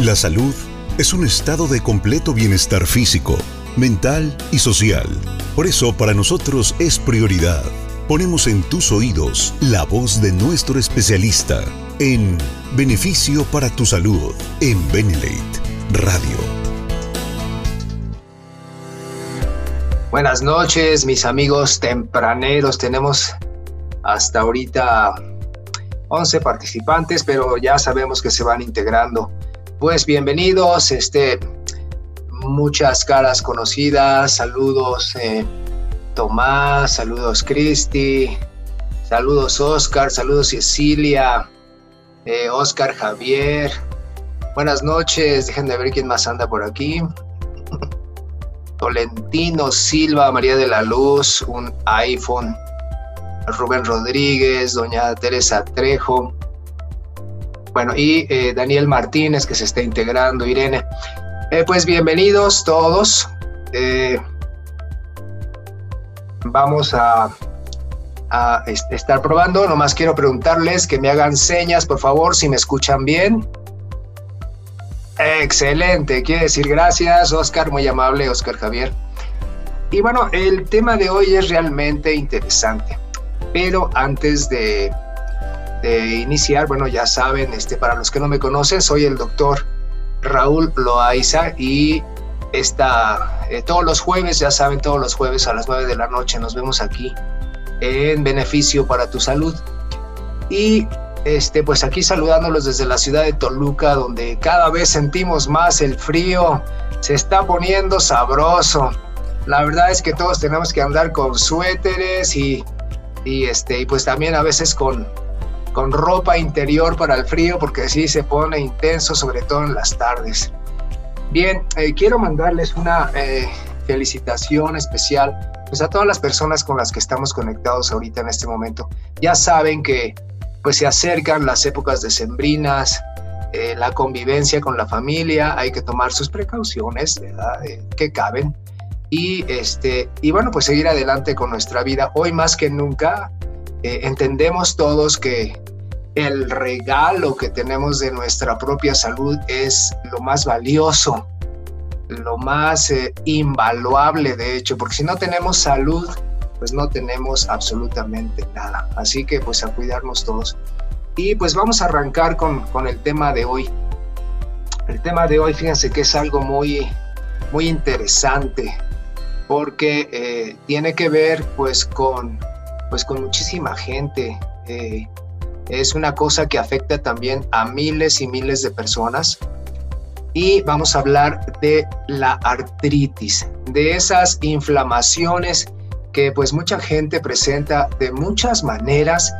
La salud es un estado de completo bienestar físico, mental y social. Por eso para nosotros es prioridad. Ponemos en tus oídos la voz de nuestro especialista en Beneficio para tu Salud en Benelate Radio. Buenas noches, mis amigos tempraneros. Tenemos hasta ahorita 11 participantes, pero ya sabemos que se van integrando. Pues bienvenidos, este, muchas caras conocidas, saludos eh, Tomás, saludos Cristi, saludos Oscar, saludos Cecilia, eh, Oscar Javier. Buenas noches, dejen de ver quién más anda por aquí. Tolentino Silva, María de la Luz, un iPhone. Rubén Rodríguez, doña Teresa Trejo, bueno, y eh, Daniel Martínez que se está integrando, Irene. Eh, pues bienvenidos todos. Eh, vamos a, a estar probando. Nomás quiero preguntarles que me hagan señas, por favor, si me escuchan bien. Excelente, quiere decir gracias, Oscar, muy amable, Oscar Javier. Y bueno, el tema de hoy es realmente interesante, pero antes de de iniciar, bueno, ya saben, este, para los que no me conocen, soy el doctor Raúl Loaiza y esta, eh, todos los jueves, ya saben, todos los jueves a las 9 de la noche nos vemos aquí en Beneficio para tu Salud. Y este, pues aquí saludándolos desde la ciudad de Toluca, donde cada vez sentimos más el frío, se está poniendo sabroso. La verdad es que todos tenemos que andar con suéteres y, y, este, y pues también a veces con, con ropa interior para el frío porque sí se pone intenso, sobre todo en las tardes. Bien, eh, quiero mandarles una eh, felicitación especial pues a todas las personas con las que estamos conectados ahorita en este momento. Ya saben que pues se acercan las épocas decembrinas, eh, la convivencia con la familia, hay que tomar sus precauciones que caben y este y bueno pues seguir adelante con nuestra vida hoy más que nunca entendemos todos que el regalo que tenemos de nuestra propia salud es lo más valioso, lo más eh, invaluable de hecho, porque si no tenemos salud, pues no tenemos absolutamente nada. Así que pues a cuidarnos todos. Y pues vamos a arrancar con, el tema de hoy. El tema de hoy, fíjense que es algo muy, muy interesante, porque eh, tiene que ver pues con, pues con muchísima gente. Eh, es una cosa que afecta también a miles y miles de personas. Y vamos a hablar de la artritis, de esas inflamaciones que pues mucha gente presenta de muchas maneras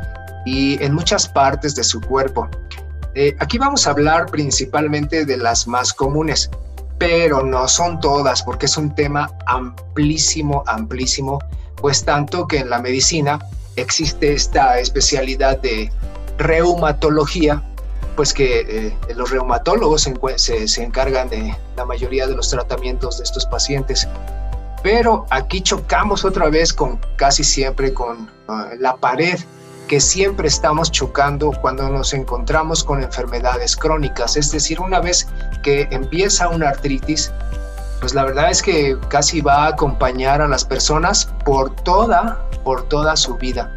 y en muchas partes de su cuerpo. Eh, aquí vamos a hablar principalmente de las más comunes, pero no son todas porque es un tema amplísimo, amplísimo, pues tanto que en la medicina existe esta especialidad de reumatología, pues que eh, los reumatólogos se, encargan de la mayoría de los tratamientos de estos pacientes. Pero aquí chocamos otra vez con casi siempre con ah, la pared que siempre estamos chocando cuando nos encontramos con enfermedades crónicas. Es decir, una vez que empieza una artritis, pues la verdad es que casi va a acompañar a las personas por toda, por toda su vida.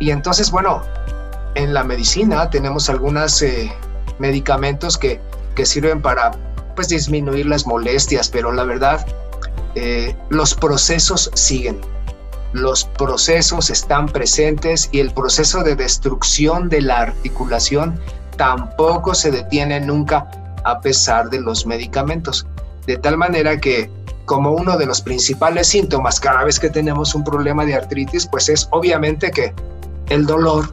Y entonces, bueno, en la medicina tenemos algunos eh, medicamentos que, sirven para pues, disminuir las molestias, pero la verdad, eh, los procesos siguen. Los procesos están presentes y el proceso de destrucción de la articulación tampoco se detiene nunca a pesar de los medicamentos. De tal manera que como uno de los principales síntomas cada vez que tenemos un problema de artritis, pues es obviamente que el dolor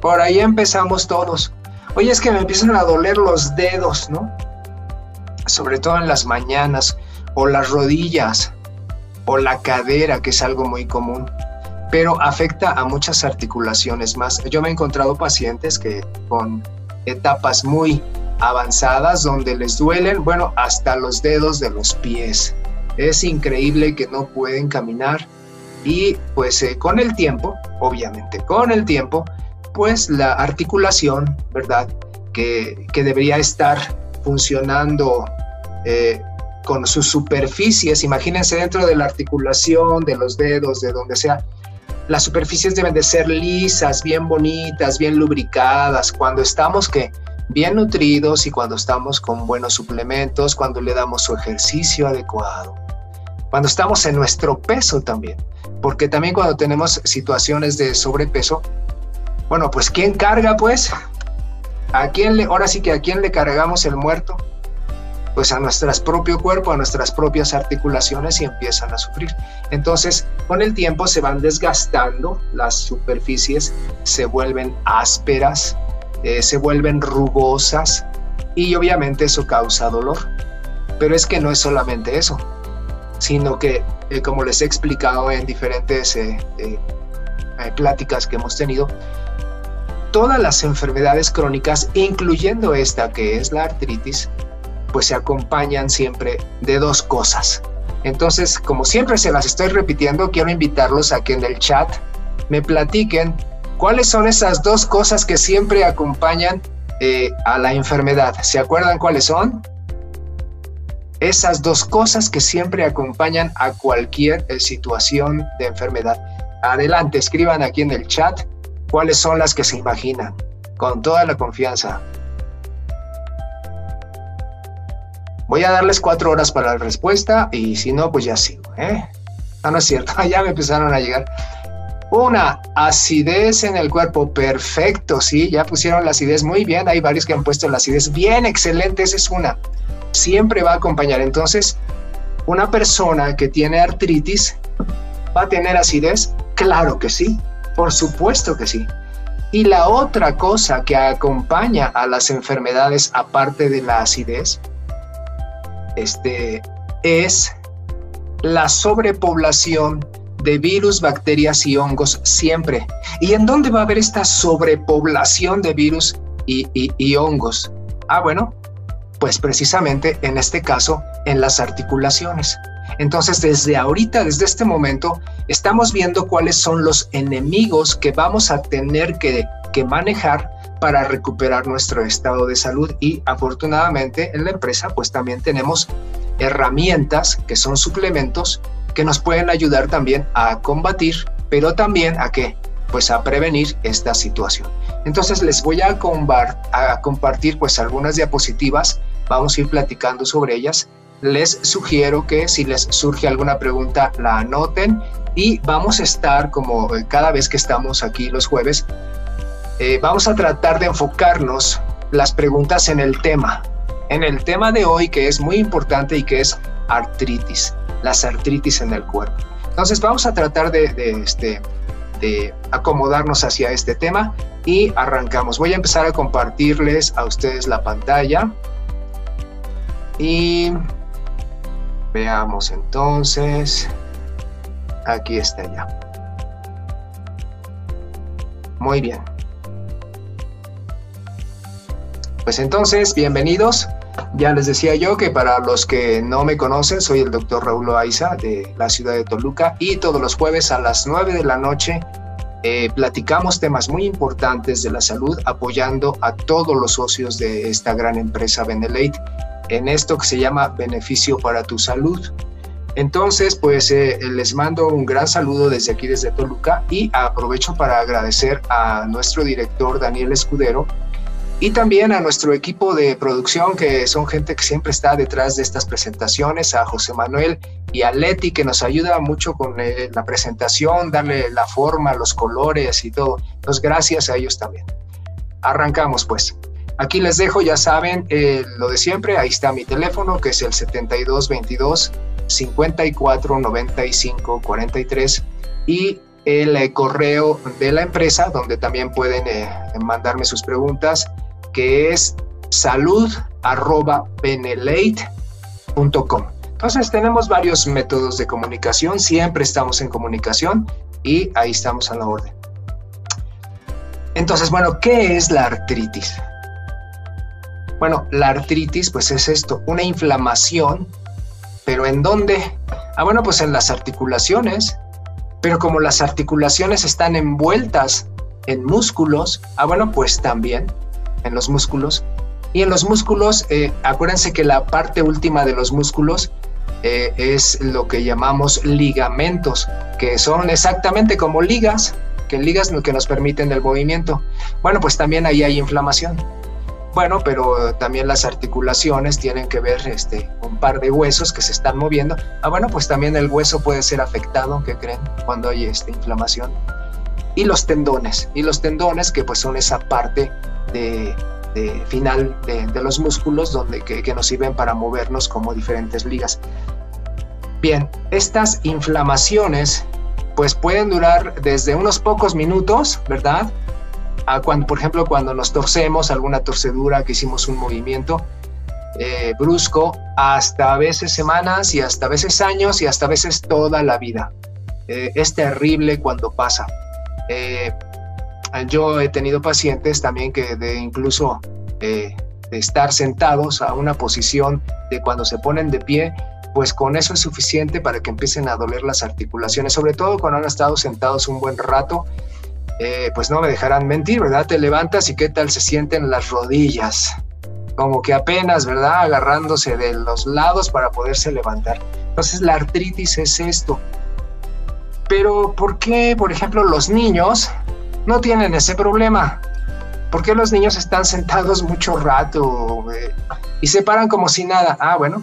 por ahí empezamos todos. Oye, es que me empiezan a doler los dedos, ¿no? Sobre todo en las mañanas, o las rodillas, o la cadera, que es algo muy común. Pero afecta a muchas articulaciones más. Yo me he encontrado pacientes que con etapas muy avanzadas donde les duelen, bueno, hasta los dedos de los pies. Es increíble que no pueden caminar y pues eh, con el tiempo, obviamente con el tiempo, pues la articulación, ¿verdad? Que, debería estar funcionando eh, con sus superficies, imagínense dentro de la articulación, de los dedos, de donde sea, las superficies deben de ser lisas, bien bonitas, bien lubricadas, cuando estamos que bien nutridos y cuando estamos con buenos suplementos, cuando le damos su ejercicio adecuado, cuando estamos en nuestro peso también, porque también cuando tenemos situaciones de sobrepeso, bueno, pues ¿quién carga pues? ¿A quién le, ahora sí que a quién le cargamos el muerto? Pues a nuestro propio cuerpo, a nuestras propias articulaciones y empiezan a sufrir. Entonces, con el tiempo se van desgastando las superficies, se vuelven ásperas, eh, se vuelven rugosas y obviamente eso causa dolor. Pero es que no es solamente eso, sino que, eh, como les he explicado en diferentes eh, pláticas que hemos tenido, todas las enfermedades crónicas, incluyendo esta que es la artritis, pues se acompañan siempre de dos cosas. Entonces, como siempre se las estoy repitiendo, quiero invitarlos a que en el chat me platiquen cuáles son esas dos cosas que siempre acompañan eh, a la enfermedad. ¿Se acuerdan cuáles son? Esas dos cosas que siempre acompañan a cualquier eh, situación de enfermedad. Adelante, escriban aquí en el chat cuáles son las que se imaginan, con toda la confianza. Voy a darles cuatro horas para la respuesta y si no, pues ya sigo. ¿eh? No, no es cierto, ya me empezaron a llegar. Una, acidez en el cuerpo, perfecto, sí, ya pusieron la acidez muy bien, hay varios que han puesto la acidez, bien, excelente, esa es una. Siempre va a acompañar. Entonces, una persona que tiene artritis, ¿va a tener acidez? Claro que sí. Por supuesto que sí. Y la otra cosa que acompaña a las enfermedades, aparte de la acidez, este, es la sobrepoblación de virus, bacterias y hongos siempre. ¿Y en dónde va a haber esta sobrepoblación de virus y, y hongos? Ah, bueno, pues precisamente en este caso en las articulaciones. Entonces, desde ahorita, desde este momento, estamos viendo cuáles son los enemigos que vamos a tener que, manejar para recuperar nuestro estado de salud y afortunadamente en la empresa pues también tenemos herramientas que son suplementos que nos pueden ayudar también a combatir, pero también a qué? Pues a prevenir esta situación. Entonces les voy a, a compartir pues algunas diapositivas, vamos a ir platicando sobre ellas les sugiero que si les surge alguna pregunta la anoten y vamos a estar como eh, cada vez que estamos aquí los jueves, eh, vamos a tratar de enfocarnos las preguntas en el tema, en el tema de hoy que es muy importante y que es artritis, las artritis en el cuerpo. Entonces vamos a tratar de, este, de acomodarnos hacia este tema y arrancamos. Voy a empezar a compartirles a ustedes la pantalla y Veamos entonces. Aquí está ya. Muy bien. Pues entonces, bienvenidos. Ya les decía yo que para los que no me conocen, soy el doctor Raúl Aiza de la ciudad de Toluca y todos los jueves a las 9 de la noche eh, platicamos temas muy importantes de la salud apoyando a todos los socios de esta gran empresa Benelate en esto que se llama beneficio para tu salud. Entonces, pues eh, les mando un gran saludo desde aquí, desde Toluca, y aprovecho para agradecer a nuestro director Daniel Escudero y también a nuestro equipo de producción, que son gente que siempre está detrás de estas presentaciones, a José Manuel y a Leti, que nos ayuda mucho con eh, la presentación, darle la forma, los colores y todo. Entonces, gracias a ellos también. Arrancamos pues. Aquí les dejo, ya saben, eh, lo de siempre, ahí está mi teléfono, que es el 7222 54 95 43 y el eh, correo de la empresa, donde también pueden eh, mandarme sus preguntas, que es salud.benelate.com. Entonces tenemos varios métodos de comunicación, siempre estamos en comunicación y ahí estamos a la orden. Entonces, bueno, ¿qué es la artritis? Bueno, la artritis pues es esto, una inflamación, pero ¿en dónde? Ah, bueno, pues en las articulaciones, pero como las articulaciones están envueltas en músculos, ah, bueno, pues también en los músculos. Y en los músculos, eh, acuérdense que la parte última de los músculos eh, es lo que llamamos ligamentos, que son exactamente como ligas, que ligas que nos permiten el movimiento. Bueno, pues también ahí hay inflamación. Bueno, pero también las articulaciones tienen que ver este, un par de huesos que se están moviendo. Ah, bueno, pues también el hueso puede ser afectado, ¿qué creen? Cuando hay esta inflamación. Y los tendones, y los tendones que pues son esa parte de, final de, los músculos donde, que, que nos sirven para movernos como diferentes ligas. Bien, estas inflamaciones pues pueden durar desde unos pocos minutos, ¿verdad? Cuando, por ejemplo, cuando nos torcemos, alguna torcedura, que hicimos un movimiento eh, brusco, hasta a veces semanas y hasta a veces años y hasta a veces toda la vida. Eh, es terrible cuando pasa. Eh, yo he tenido pacientes también que de incluso de estar sentados a una posición de cuando se ponen de pie, pues con eso es suficiente para que empiecen a doler las articulaciones, sobre todo cuando han estado sentados un buen rato eh, pues no me dejarán mentir, ¿verdad? Te levantas y qué tal se sienten las rodillas, como que apenas, ¿verdad? Agarrándose de los lados para poderse levantar. Entonces la artritis es esto. Pero ¿por qué, por ejemplo, los niños no tienen ese problema? ¿Por qué los niños están sentados mucho rato eh, y se paran como si nada? Ah, bueno,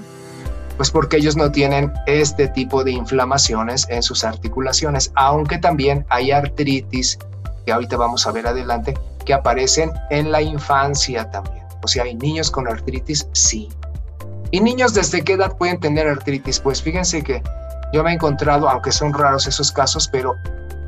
pues porque ellos no tienen este tipo de inflamaciones en sus articulaciones, aunque también hay artritis que ahorita vamos a ver adelante, que aparecen en la infancia también. O sea, hay niños con artritis, sí. ¿Y niños desde qué edad pueden tener artritis? Pues fíjense que yo me he encontrado, aunque son raros esos casos, pero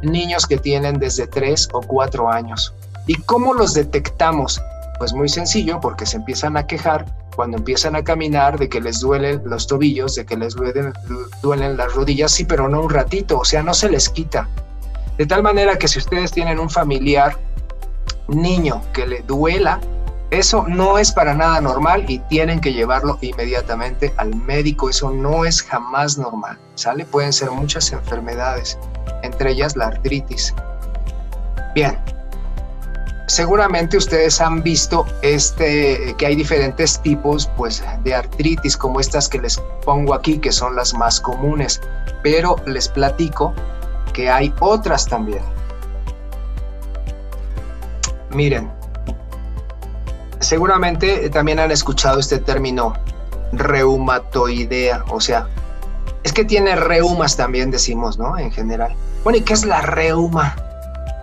niños que tienen desde 3 o 4 años. ¿Y cómo los detectamos? Pues muy sencillo, porque se empiezan a quejar cuando empiezan a caminar de que les duelen los tobillos, de que les duelen, duelen las rodillas, sí, pero no un ratito, o sea, no se les quita. De tal manera que si ustedes tienen un familiar niño que le duela, eso no es para nada normal y tienen que llevarlo inmediatamente al médico. Eso no es jamás normal, ¿sale? Pueden ser muchas enfermedades, entre ellas la artritis. Bien, seguramente ustedes han visto este, que hay diferentes tipos pues, de artritis, como estas que les pongo aquí, que son las más comunes, pero les platico que hay otras también. Miren, seguramente también han escuchado este término reumatoidea, o sea, es que tiene reumas también decimos, ¿no? En general. Bueno, ¿y qué es la reuma?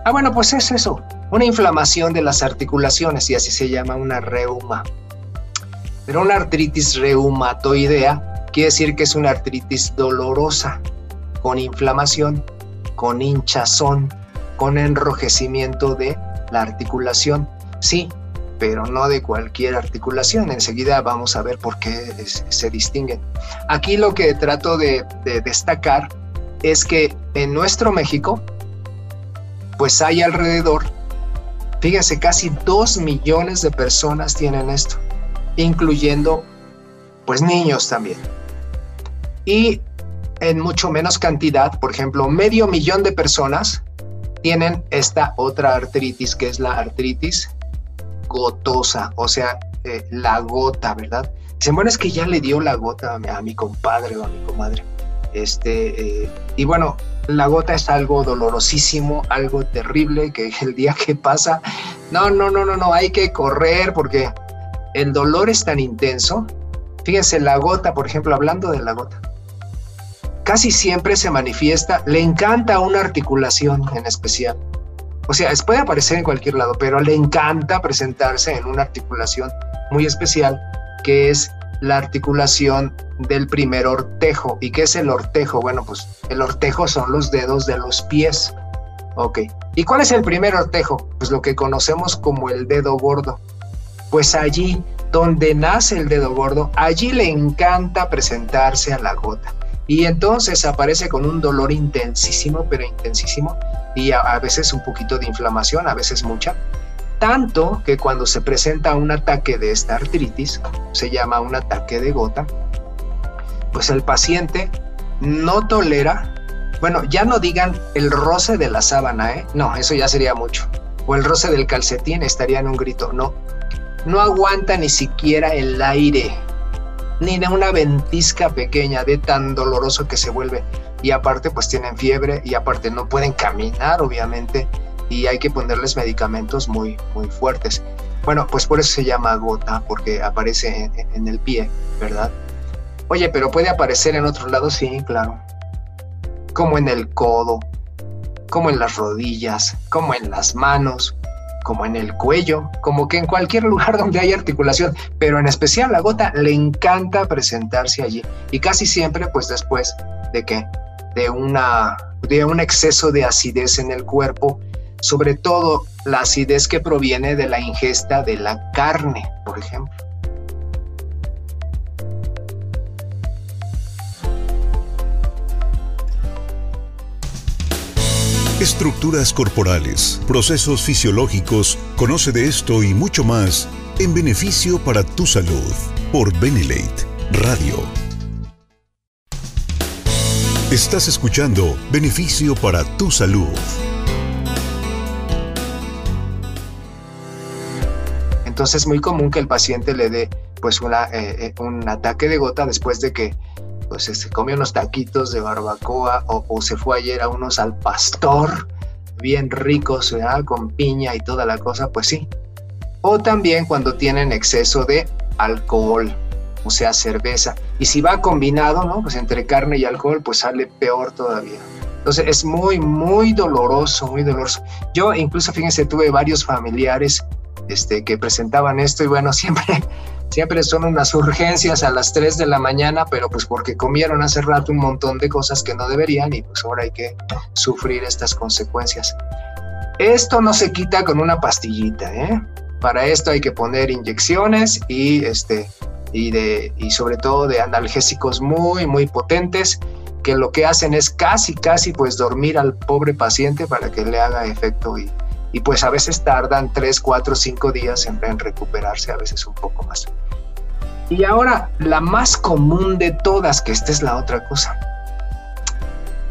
Ah, bueno, pues es eso, una inflamación de las articulaciones y así se llama una reuma. Pero una artritis reumatoidea quiere decir que es una artritis dolorosa, con inflamación con hinchazón, con enrojecimiento de la articulación. Sí, pero no de cualquier articulación. Enseguida vamos a ver por qué se distinguen. Aquí lo que trato de, destacar es que en nuestro México, pues hay alrededor, fíjense, casi dos millones de personas tienen esto, incluyendo pues niños también. Y en mucho menos cantidad, por ejemplo, medio millón de personas tienen esta otra artritis, que es la artritis gotosa, o sea, eh, la gota, ¿verdad? Dicen, bueno, es que ya le dio la gota a mi, compadre o a mi comadre. Este, eh, y bueno, la gota es algo dolorosísimo, algo terrible, que el día que pasa, no, no, no, no, no, hay que correr porque el dolor es tan intenso. Fíjense, la gota, por ejemplo, hablando de la gota, casi siempre se manifiesta, le encanta una articulación en especial. O sea, puede aparecer en cualquier lado, pero le encanta presentarse en una articulación muy especial, que es la articulación del primer ortejo. ¿Y qué es el ortejo? Bueno, pues el ortejo son los dedos de los pies. Ok. ¿Y cuál es el primer ortejo? Pues lo que conocemos como el dedo gordo. Pues allí donde nace el dedo gordo, allí le encanta presentarse a la gota y entonces aparece con un dolor intensísimo, pero intensísimo, y a, veces un poquito de inflamación, a veces mucha, tanto que cuando se presenta un ataque de esta artritis, se llama un ataque de gota, pues el paciente no tolera, bueno, ya no digan el roce de la sábana, ¿eh? no, eso ya sería mucho, o el roce del calcetín estaría en un grito, no, no aguanta ni siquiera el aire, ni de una ventisca pequeña de tan doloroso que se vuelve. Y aparte pues tienen fiebre y aparte no pueden caminar obviamente y hay que ponerles medicamentos muy, muy fuertes. Bueno, pues por eso se llama gota, porque aparece en, en el pie, ¿verdad? Oye, pero puede aparecer en otros lados, sí, claro. Como en el codo, como en las rodillas, como en las manos, como en el cuello, como que en cualquier lugar donde hay articulación, pero en especial la gota le encanta presentarse allí y casi siempre pues después de que de una de un exceso de acidez en el cuerpo, sobre todo la acidez que proviene de la ingesta de la carne, por ejemplo. Estructuras corporales, procesos fisiológicos, conoce de esto y mucho más en beneficio para tu salud por Benelate Radio. Estás escuchando Beneficio para tu salud. Entonces es muy común que el paciente le dé pues eh, eh, un ataque de gota después de que pues se este, comió unos taquitos de barbacoa o, se fue ayer a unos al pastor bien ricos, ¿verdad? con piña y toda la cosa, pues sí. O también cuando tienen exceso de alcohol, o sea, cerveza. Y si va combinado, ¿no? Pues entre carne y alcohol, pues sale peor todavía. Entonces es muy, muy doloroso, muy doloroso. Yo incluso, fíjense, tuve varios familiares este, que presentaban esto y bueno, siempre Siempre son unas urgencias a las 3 de la mañana, pero pues porque comieron hace rato un montón de cosas que no deberían y pues ahora hay que sufrir estas consecuencias. Esto no se quita con una pastillita, ¿eh? Para esto hay que poner inyecciones y, este, y, de, y sobre todo de analgésicos muy, muy potentes que lo que hacen es casi, casi pues dormir al pobre paciente para que le haga efecto y, y pues a veces tardan 3, 4, 5 días en, recuperarse, a veces un poco más. Y ahora, la más común de todas, que esta es la otra cosa.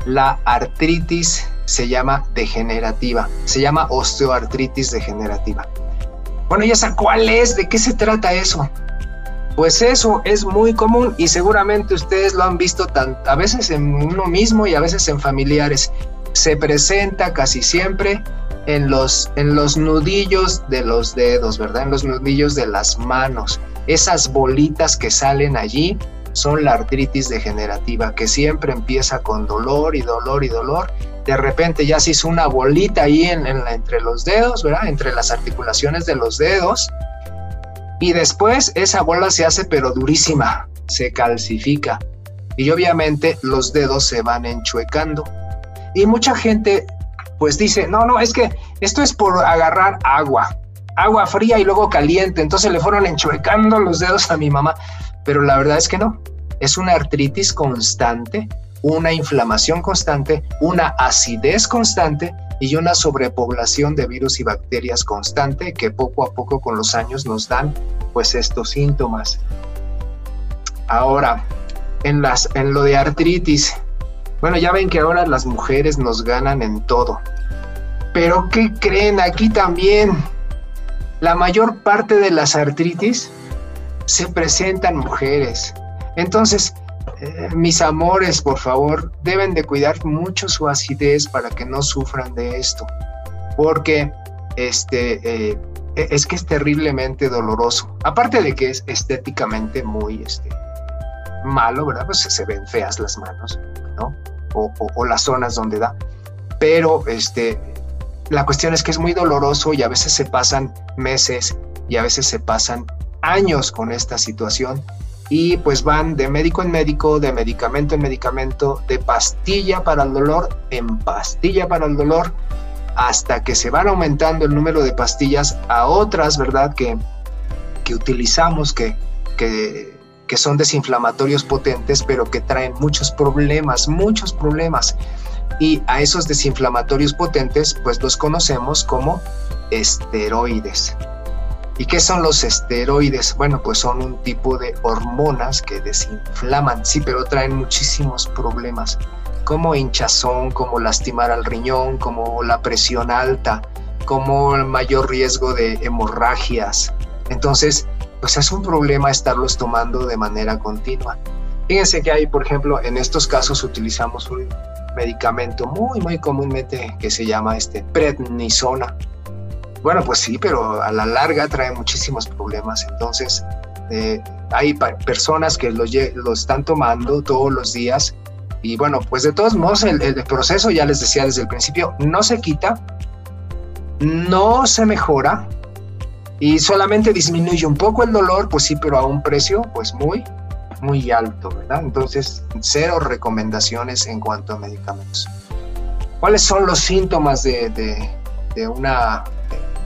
La artritis se llama degenerativa, se llama osteoartritis degenerativa. Bueno, ¿y esa cuál es? ¿De qué se trata eso? Pues eso es muy común y seguramente ustedes lo han visto tan, a veces en uno mismo y a veces en familiares. Se presenta casi siempre en los, en los nudillos de los dedos, ¿verdad? En los nudillos de las manos. Esas bolitas que salen allí son la artritis degenerativa, que siempre empieza con dolor y dolor y dolor. De repente ya se hizo una bolita ahí en, entre los dedos, ¿verdad? Entre las articulaciones de los dedos. Y después esa bola se hace pero durísima, se calcifica. Y obviamente los dedos se van enchuecando. Y mucha gente pues dice, no, no, es que esto es por agarrar agua agua fría y luego caliente. Entonces le fueron enchuecando los dedos a mi mamá. Pero la verdad es que no. Es una artritis constante, una inflamación constante, una acidez constante y una sobrepoblación de virus y bacterias constante que poco a poco con los años nos dan pues estos síntomas. Ahora, en, las, en lo de artritis, bueno, ya ven que ahora las mujeres nos ganan en todo. Pero ¿qué creen? Aquí también la mayor parte de las artritis se presentan mujeres. Entonces, eh, mis amores, por favor, deben de cuidar mucho su acidez para que no sufran de esto, porque este, eh, es que es terriblemente doloroso. Aparte de que es estéticamente muy este, malo, ¿verdad? Pues se ven feas las manos, O, o las zonas donde da. Pero este, la cuestión es que es muy doloroso y a veces se pasan meses y a veces se pasan años con esta situación y pues van de médico en médico, de medicamento en medicamento, de pastilla para el dolor en pastilla para el dolor, hasta que se van aumentando el número de pastillas a otras, ¿verdad? Que, que utilizamos, que, que, que son desinflamatorios potentes, pero que traen muchos problemas, muchos problemas y a esos desinflamatorios potentes pues los conocemos como esteroides. ¿Y qué son los esteroides? Bueno, pues son un tipo de hormonas que desinflaman, sí, pero traen muchísimos problemas, como hinchazón, como lastimar al riñón, como la presión alta, como el mayor riesgo de hemorragias. Entonces, pues es un problema estarlos tomando de manera continua. Fíjense que hay, por ejemplo, en estos casos utilizamos un medicamento muy, muy comúnmente que se llama este prednisona. Bueno, pues sí, pero a la larga trae muchísimos problemas. Entonces, eh, hay personas que lo, lo, están tomando todos los días y bueno, pues de todos modos el, el, proceso, ya les decía desde el principio, no se quita, no se mejora y solamente disminuye un poco el dolor, pues sí, pero a un precio pues muy, muy alto, ¿verdad? Entonces, cero recomendaciones en cuanto a medicamentos. ¿Cuáles son los síntomas de, de, de una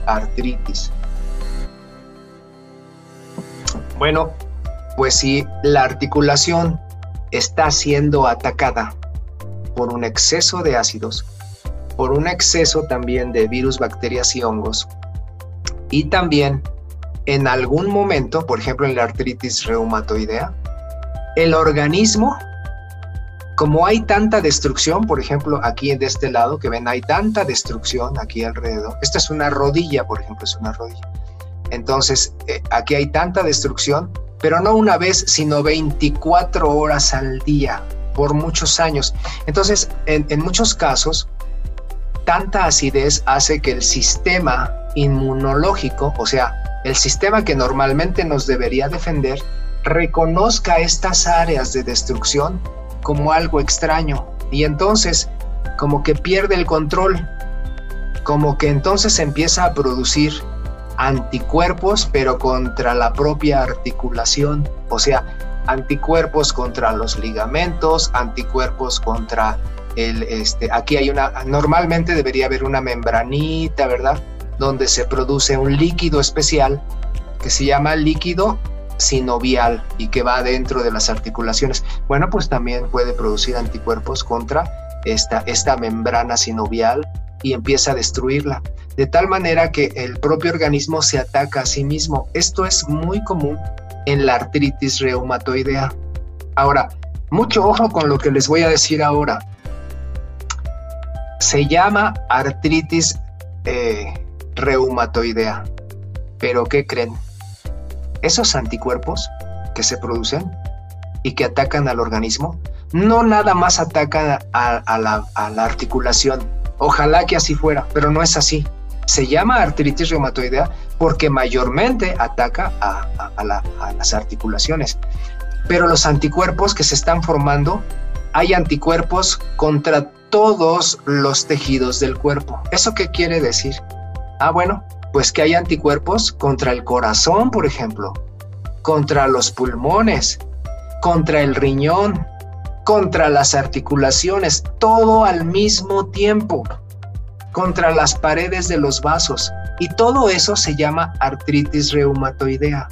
artritis? Bueno, pues si la articulación está siendo atacada por un exceso de ácidos, por un exceso también de virus, bacterias y hongos, y también en algún momento, por ejemplo en la artritis reumatoidea, el organismo, como hay tanta destrucción, por ejemplo aquí de este lado que ven hay tanta destrucción aquí alrededor, esta es una rodilla, por ejemplo, es una rodilla. Entonces, eh, aquí hay tanta destrucción, pero no una vez, sino 24 horas al día, por muchos años. Entonces, en, en muchos casos, tanta acidez hace que el sistema inmunológico, o sea, el sistema que normalmente nos debería defender, reconozca estas áreas de destrucción como algo extraño y entonces como que pierde el control, como que entonces empieza a producir anticuerpos, pero contra la propia articulación, o sea, anticuerpos contra los ligamentos, anticuerpos contra el, este, aquí hay una, normalmente debería haber una membranita, ¿verdad? Donde se produce un líquido especial que se llama líquido sinovial y que va dentro de las articulaciones. Bueno, pues también puede producir anticuerpos contra esta, esta membrana sinovial y empieza a destruirla, de tal manera que el propio organismo se ataca a sí mismo. Esto es muy común en la artritis reumatoidea. Ahora, mucho ojo con lo que les voy a decir ahora. Se llama artritis eh, reumatoidea, pero ¿qué creen? Esos anticuerpos que se producen y que atacan al organismo, no nada más atacan a la articulación, Ojalá que así fuera, pero no es así. Se llama artritis reumatoidea porque mayormente ataca a, las articulaciones. Pero los anticuerpos que se están formando, hay anticuerpos contra todos los tejidos del cuerpo. ¿Eso qué quiere decir? Ah, bueno, pues que hay anticuerpos contra el corazón, por ejemplo, contra los pulmones, contra el riñón, contra las articulaciones, todo al mismo tiempo, contra las paredes de los vasos. Y todo eso se llama artritis reumatoidea.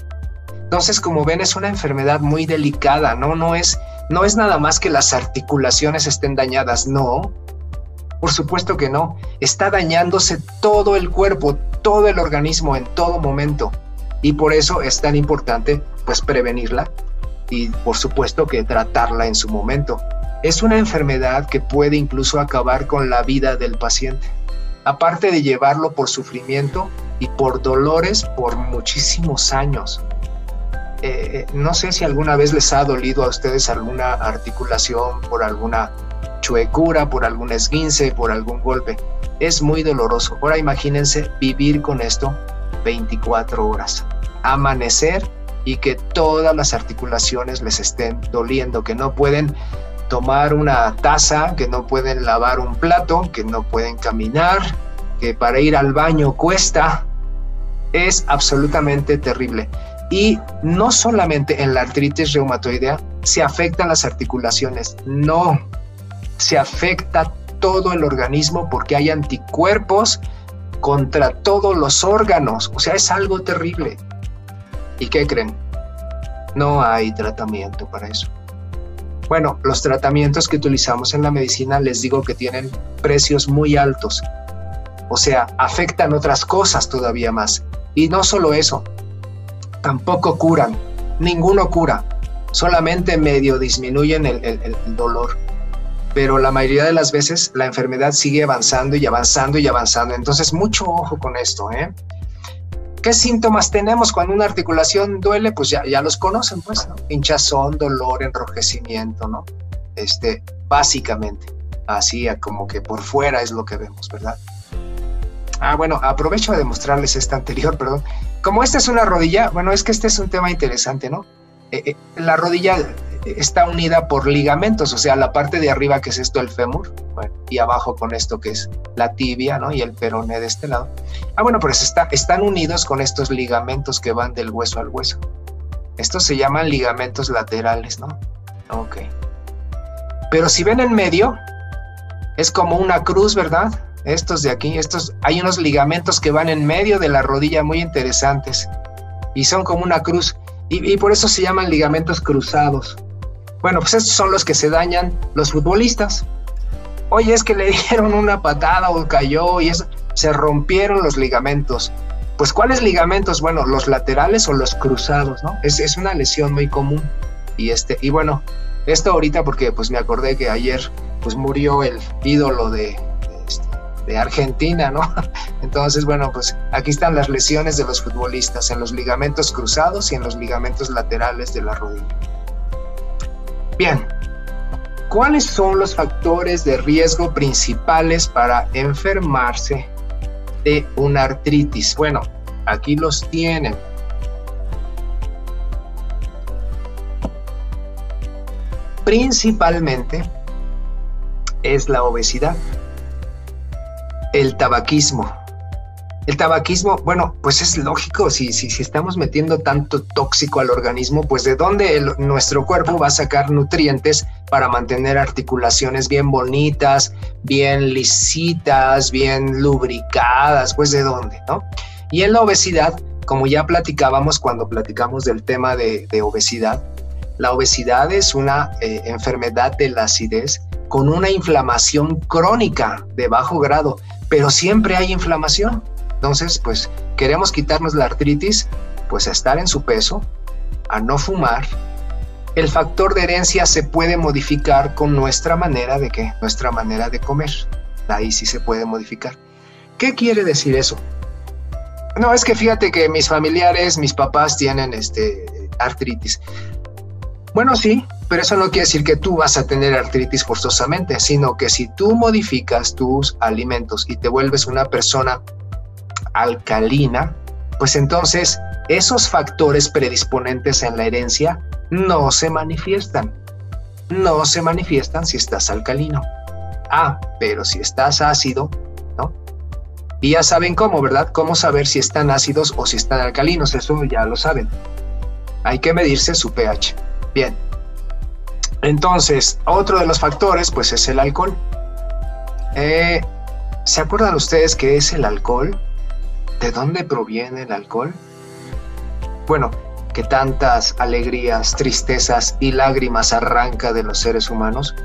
Entonces, como ven, es una enfermedad muy delicada, ¿no? No es, no es nada más que las articulaciones estén dañadas, no. Por supuesto que no. Está dañándose todo el cuerpo, todo el organismo en todo momento. Y por eso es tan importante, pues, prevenirla y por supuesto que tratarla en su momento. Es una enfermedad que puede incluso acabar con la vida del paciente, aparte de llevarlo por sufrimiento y por dolores por muchísimos años. Eh, no sé si alguna vez les ha dolido a ustedes alguna articulación por alguna chuecura, por algún esguince, por algún golpe. Es muy doloroso. Ahora imagínense vivir con esto 24 horas. Amanecer y que todas las articulaciones les estén doliendo, que no pueden tomar una taza, que no pueden lavar un plato, que no pueden caminar, que para ir al baño cuesta. Es absolutamente terrible. Y no solamente en la artritis reumatoidea se afectan las articulaciones, no, se afecta todo el organismo porque hay anticuerpos contra todos los órganos, o sea, es algo terrible. ¿Y qué creen? No hay tratamiento para eso. Bueno, los tratamientos que utilizamos en la medicina les digo que tienen precios muy altos. O sea, afectan otras cosas todavía más. Y no solo eso, tampoco curan. Ninguno cura. Solamente medio disminuyen el, el dolor. Pero la mayoría de las veces la enfermedad sigue avanzando y avanzando y avanzando. Entonces, mucho ojo con esto. ¿eh? ¿Qué síntomas tenemos cuando una articulación duele? Pues ya, ya los conocen, pues, ¿no? Hinchazón, dolor, enrojecimiento, ¿no? Este, básicamente, así como que por fuera es lo que vemos, ¿verdad? Ah, bueno, aprovecho de mostrarles esta anterior, perdón. Como esta es una rodilla, bueno, es que este es un tema interesante, ¿no? Eh, eh, la rodilla está unida por ligamentos, o sea, la parte de arriba que es esto el fémur, y abajo con esto que es la tibia, ¿no? Y el peroné de este lado. Ah, bueno, pues está, están unidos con estos ligamentos que van del hueso al hueso. Estos se llaman ligamentos laterales, ¿no? Ok. Pero si ven en medio, es como una cruz, ¿verdad? Estos de aquí, estos, hay unos ligamentos que van en medio de la rodilla muy interesantes y son como una cruz y, y por eso se llaman ligamentos cruzados. Bueno, pues estos son los que se dañan los futbolistas. Oye, es que le dieron una patada o cayó y eso, se rompieron los ligamentos. Pues ¿cuáles ligamentos? Bueno, los laterales o los cruzados, ¿no? Es, es una lesión muy común. Y este, y bueno, esto ahorita porque pues me acordé que ayer pues murió el ídolo de, este, de Argentina, ¿no? Entonces, bueno, pues aquí están las lesiones de los futbolistas en los ligamentos cruzados y en los ligamentos laterales de la rodilla. Bien, ¿cuáles son los factores de riesgo principales para enfermarse de una artritis? Bueno, aquí los tienen. Principalmente es la obesidad, el tabaquismo, el tabaquismo, bueno, pues es lógico, si, estamos metiendo tanto tóxico al organismo, pues de dónde nuestro cuerpo va a sacar nutrientes para mantener articulaciones bien bonitas, bien lisitas, bien lubricadas, pues de dónde, ¿no? Y en la obesidad, como ya platicábamos cuando platicamos del tema de, obesidad, la obesidad es una eh, enfermedad de la acidez con una inflamación crónica de bajo grado, pero siempre hay inflamación. Entonces, pues queremos quitarnos la artritis, pues a estar en su peso, a no fumar. El factor de herencia se puede modificar con nuestra manera de qué? Nuestra manera de comer. Ahí sí se puede modificar. ¿Qué quiere decir eso? No, es que fíjate que mis familiares, mis papás tienen este artritis. Bueno, sí, pero eso no quiere decir que tú vas a tener artritis forzosamente, sino que si tú modificas tus alimentos y te vuelves una persona alcalina, pues entonces esos factores predisponentes en la herencia no se manifiestan. No se manifiestan si estás alcalino. Ah, pero si estás ácido, ¿no? Y ya saben cómo, ¿verdad? Cómo saber si están ácidos o si están alcalinos, eso ya lo saben. Hay que medirse su pH. Bien. Entonces, otro de los factores, pues es el alcohol. Eh, ¿Se acuerdan ustedes qué es el alcohol? ¿De dónde proviene el alcohol? Bueno, que tantas alegrías, tristezas y lágrimas arranca de los seres humanos.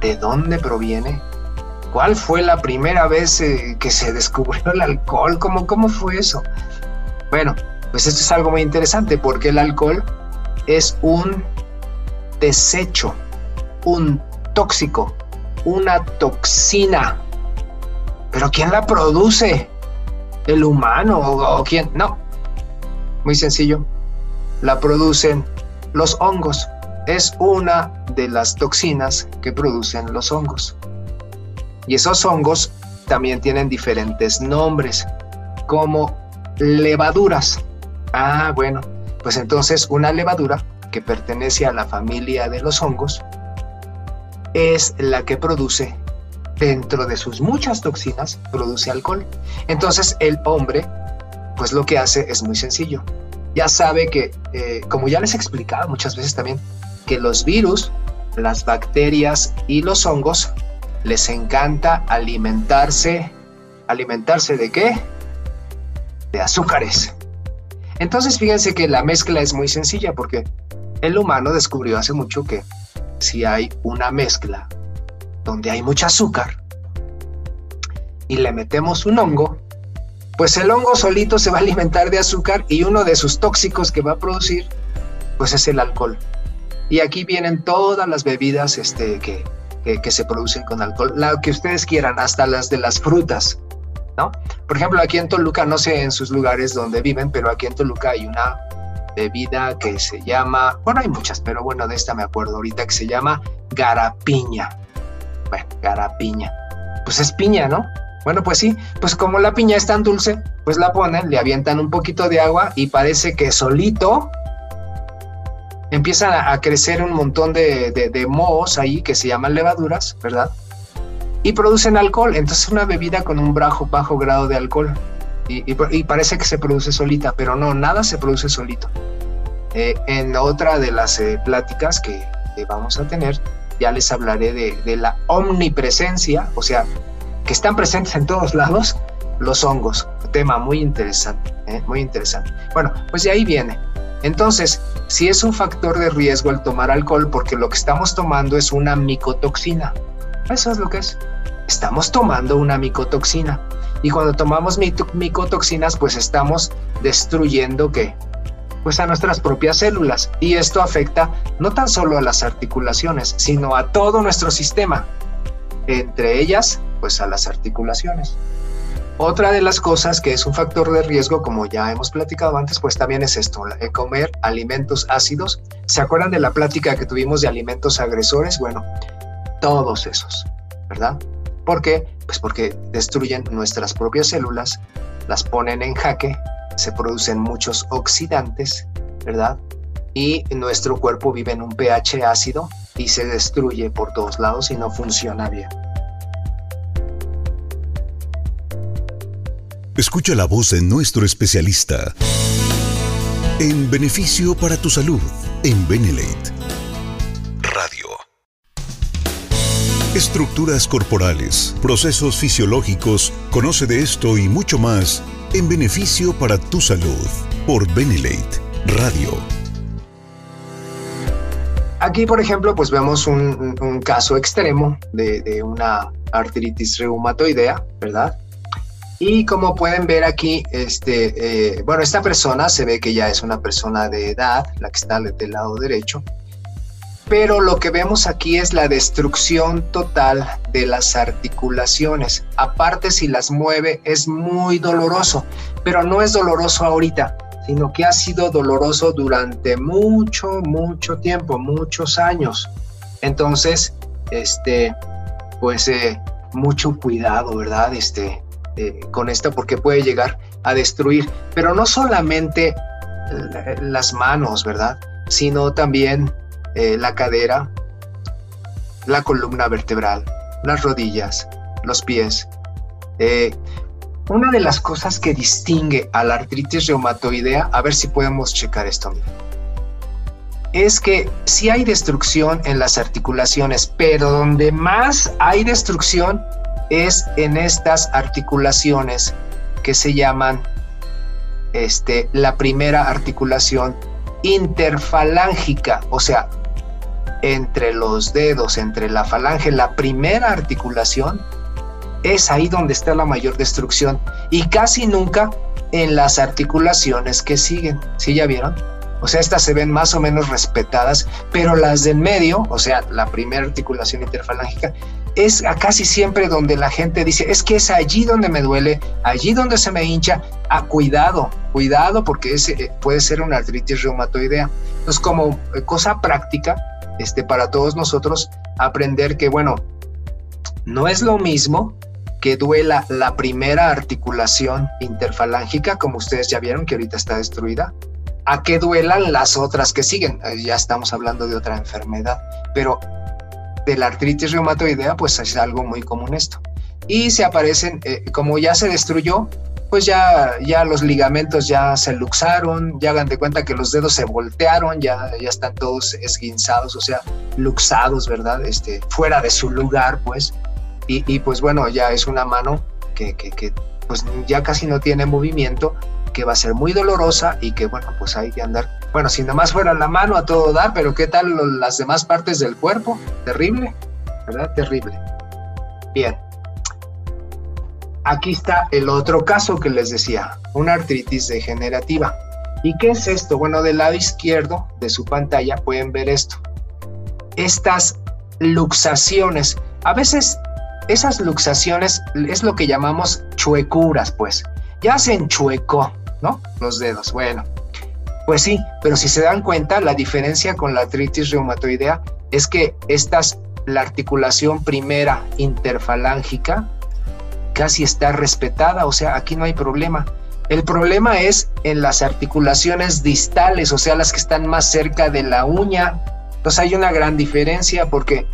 ¿De dónde proviene? ¿Cuál fue la primera vez eh, que se descubrió el alcohol? ¿Cómo, ¿Cómo fue eso? Bueno, pues esto es algo muy interesante porque el alcohol es un desecho, un tóxico, una toxina. Pero ¿quién la produce? El humano o, quién. No, muy sencillo. La producen los hongos. Es una de las toxinas que producen los hongos. Y esos hongos también tienen diferentes nombres, como levaduras. Ah, bueno, pues entonces una levadura que pertenece a la familia de los hongos es la que produce dentro de sus muchas toxinas, produce alcohol. Entonces el hombre, pues lo que hace es muy sencillo. Ya sabe que, eh, como ya les he explicado muchas veces también, que los virus, las bacterias y los hongos les encanta alimentarse. ¿Alimentarse de qué? De azúcares. Entonces fíjense que la mezcla es muy sencilla porque el humano descubrió hace mucho que si hay una mezcla donde hay mucho azúcar y le metemos un hongo, pues el hongo solito se va a alimentar de azúcar y uno de sus tóxicos que va a producir, pues es el alcohol. Y aquí vienen todas las bebidas este, que, que, se producen con alcohol, la que ustedes quieran, hasta las de las frutas. ¿no? Por ejemplo, aquí en Toluca, no sé en sus lugares donde viven, pero aquí en Toluca hay una bebida que se llama, bueno, hay muchas, pero bueno, de esta me acuerdo ahorita, que se llama garapiña. Bueno, garapiña. Pues es piña, ¿no? Bueno, pues sí, pues como la piña es tan dulce, pues la ponen, le avientan un poquito de agua y parece que solito empiezan a, crecer un montón de, de, mohos ahí que se llaman levaduras, ¿verdad? Y producen alcohol, entonces una bebida con un bajo, bajo grado de alcohol. Y, parece que se produce solita, pero no, nada se produce solito. Eh, en otra de las eh, pláticas que, vamos a tener, ya les hablaré de, de la omnipresencia, o sea, que están presentes en todos lados, los hongos. Tema muy interesante, ¿eh? muy interesante. Bueno, pues de ahí viene. Entonces, si es un factor de riesgo el tomar alcohol, porque lo que estamos tomando es una micotoxina. Eso es lo que es. Estamos tomando una micotoxina. Y cuando tomamos micotoxinas, pues estamos destruyendo qué? Pues a nuestras propias células. Y esto afecta no tan solo a las articulaciones, sino a todo nuestro sistema. Entre ellas, pues a las articulaciones. Otra de las cosas que es un factor de riesgo, como ya hemos platicado antes, pues también es esto, comer alimentos ácidos. ¿Se acuerdan de la plática que tuvimos de alimentos agresores? Bueno, todos esos, ¿verdad? ¿Por qué? Pues porque destruyen nuestras propias células, las ponen en jaque, se producen muchos oxidantes, ¿verdad? Y nuestro cuerpo vive en un pH ácido y se destruye por todos lados y no funciona bien. Escucha la voz de nuestro especialista. En beneficio para tu salud, en Benelate Radio. Estructuras corporales, procesos fisiológicos, conoce de esto y mucho más en beneficio para tu salud por Benelate Radio. Aquí, por ejemplo, pues vemos un, caso extremo de, una artritis reumatoidea, ¿verdad? Y como pueden ver aquí, este, eh, bueno, esta persona se ve que ya es una persona de edad, la que está del lado derecho, pero lo que vemos aquí es la destrucción total de las articulaciones. Aparte, si las mueve, es muy doloroso, pero no es doloroso ahorita, sino que ha sido doloroso durante mucho, mucho tiempo, muchos años. Entonces, este, pues eh, mucho cuidado, ¿verdad? Este, eh, con esto porque puede llegar a destruir, pero no solamente eh, las manos, ¿verdad? Sino también eh, la cadera, la columna vertebral, las rodillas, los pies. una de las cosas que distingue a la artritis reumatoidea, a ver si podemos checar esto, es que si hay destrucción en las articulaciones, pero donde más hay destrucción es en estas articulaciones que se llaman este, la primera articulación interfalángica, o sea, entre los dedos, entre la falange, la primera articulación, es ahí donde está la mayor destrucción y casi nunca en las articulaciones que siguen. ¿Sí ya vieron? O sea, estas se ven más o menos respetadas, pero las del medio, o sea, la primera articulación interfalángica, es casi siempre donde la gente dice, es que es allí donde me duele, allí donde se me hincha. Ah, cuidado, cuidado, porque ese eh, puede ser una artritis reumatoidea. Entonces, como eh, cosa práctica, este, para todos nosotros, aprender que, bueno, no es lo mismo que duela la primera articulación interfalángica, como ustedes ya vieron que ahorita está destruida, a que duelan las otras que siguen. Eh, ya estamos hablando de otra enfermedad, pero de la artritis reumatoidea, pues es algo muy común esto. Y se aparecen, eh, como ya se destruyó, pues ya, ya los ligamentos ya se luxaron, ya hagan de cuenta que los dedos se voltearon, ya, ya están todos esguinzados, o sea, luxados, ¿verdad? Este, fuera de su lugar, pues. Y, y pues bueno, ya es una mano que, que, que, pues ya casi no tiene movimiento, que va a ser muy dolorosa y que bueno, pues hay que andar bueno, si nomás fuera la mano a todo dar, pero ¿qué tal las demás partes del cuerpo? Terrible, ¿verdad? Terrible. Bien. Aquí está el otro caso que les decía, una artritis degenerativa. ¿Y qué es esto? Bueno, del lado izquierdo de su pantalla pueden ver esto. Estas luxaciones. A veces esas luxaciones es lo que llamamos chuecuras, pues. Ya se enchuecó, ¿no? Los dedos. Bueno, pues sí, pero si se dan cuenta, la diferencia con la artritis reumatoidea es que estas, la articulación primera interfalángica casi está respetada, o sea, aquí no hay problema. El problema es en las articulaciones distales, o sea, las que están más cerca de la uña. Entonces hay una gran diferencia porque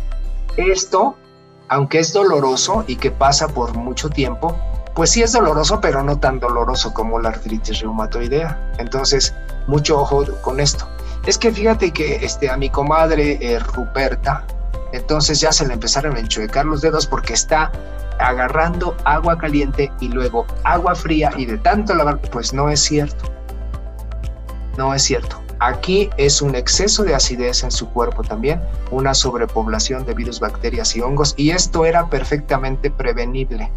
esto, aunque es doloroso y que pasa por mucho tiempo, pues sí es doloroso, pero no tan doloroso como la artritis reumatoidea. Entonces, mucho ojo con esto. Es que fíjate que este, a mi comadre eh, Ruperta, entonces ya se le empezaron a enchuecar los dedos porque está agarrando agua caliente y luego agua fría y de tanto lavar, pues no es cierto. No es cierto. Aquí es un exceso de acidez en su cuerpo también, una sobrepoblación de virus, bacterias y hongos, y esto era perfectamente prevenible.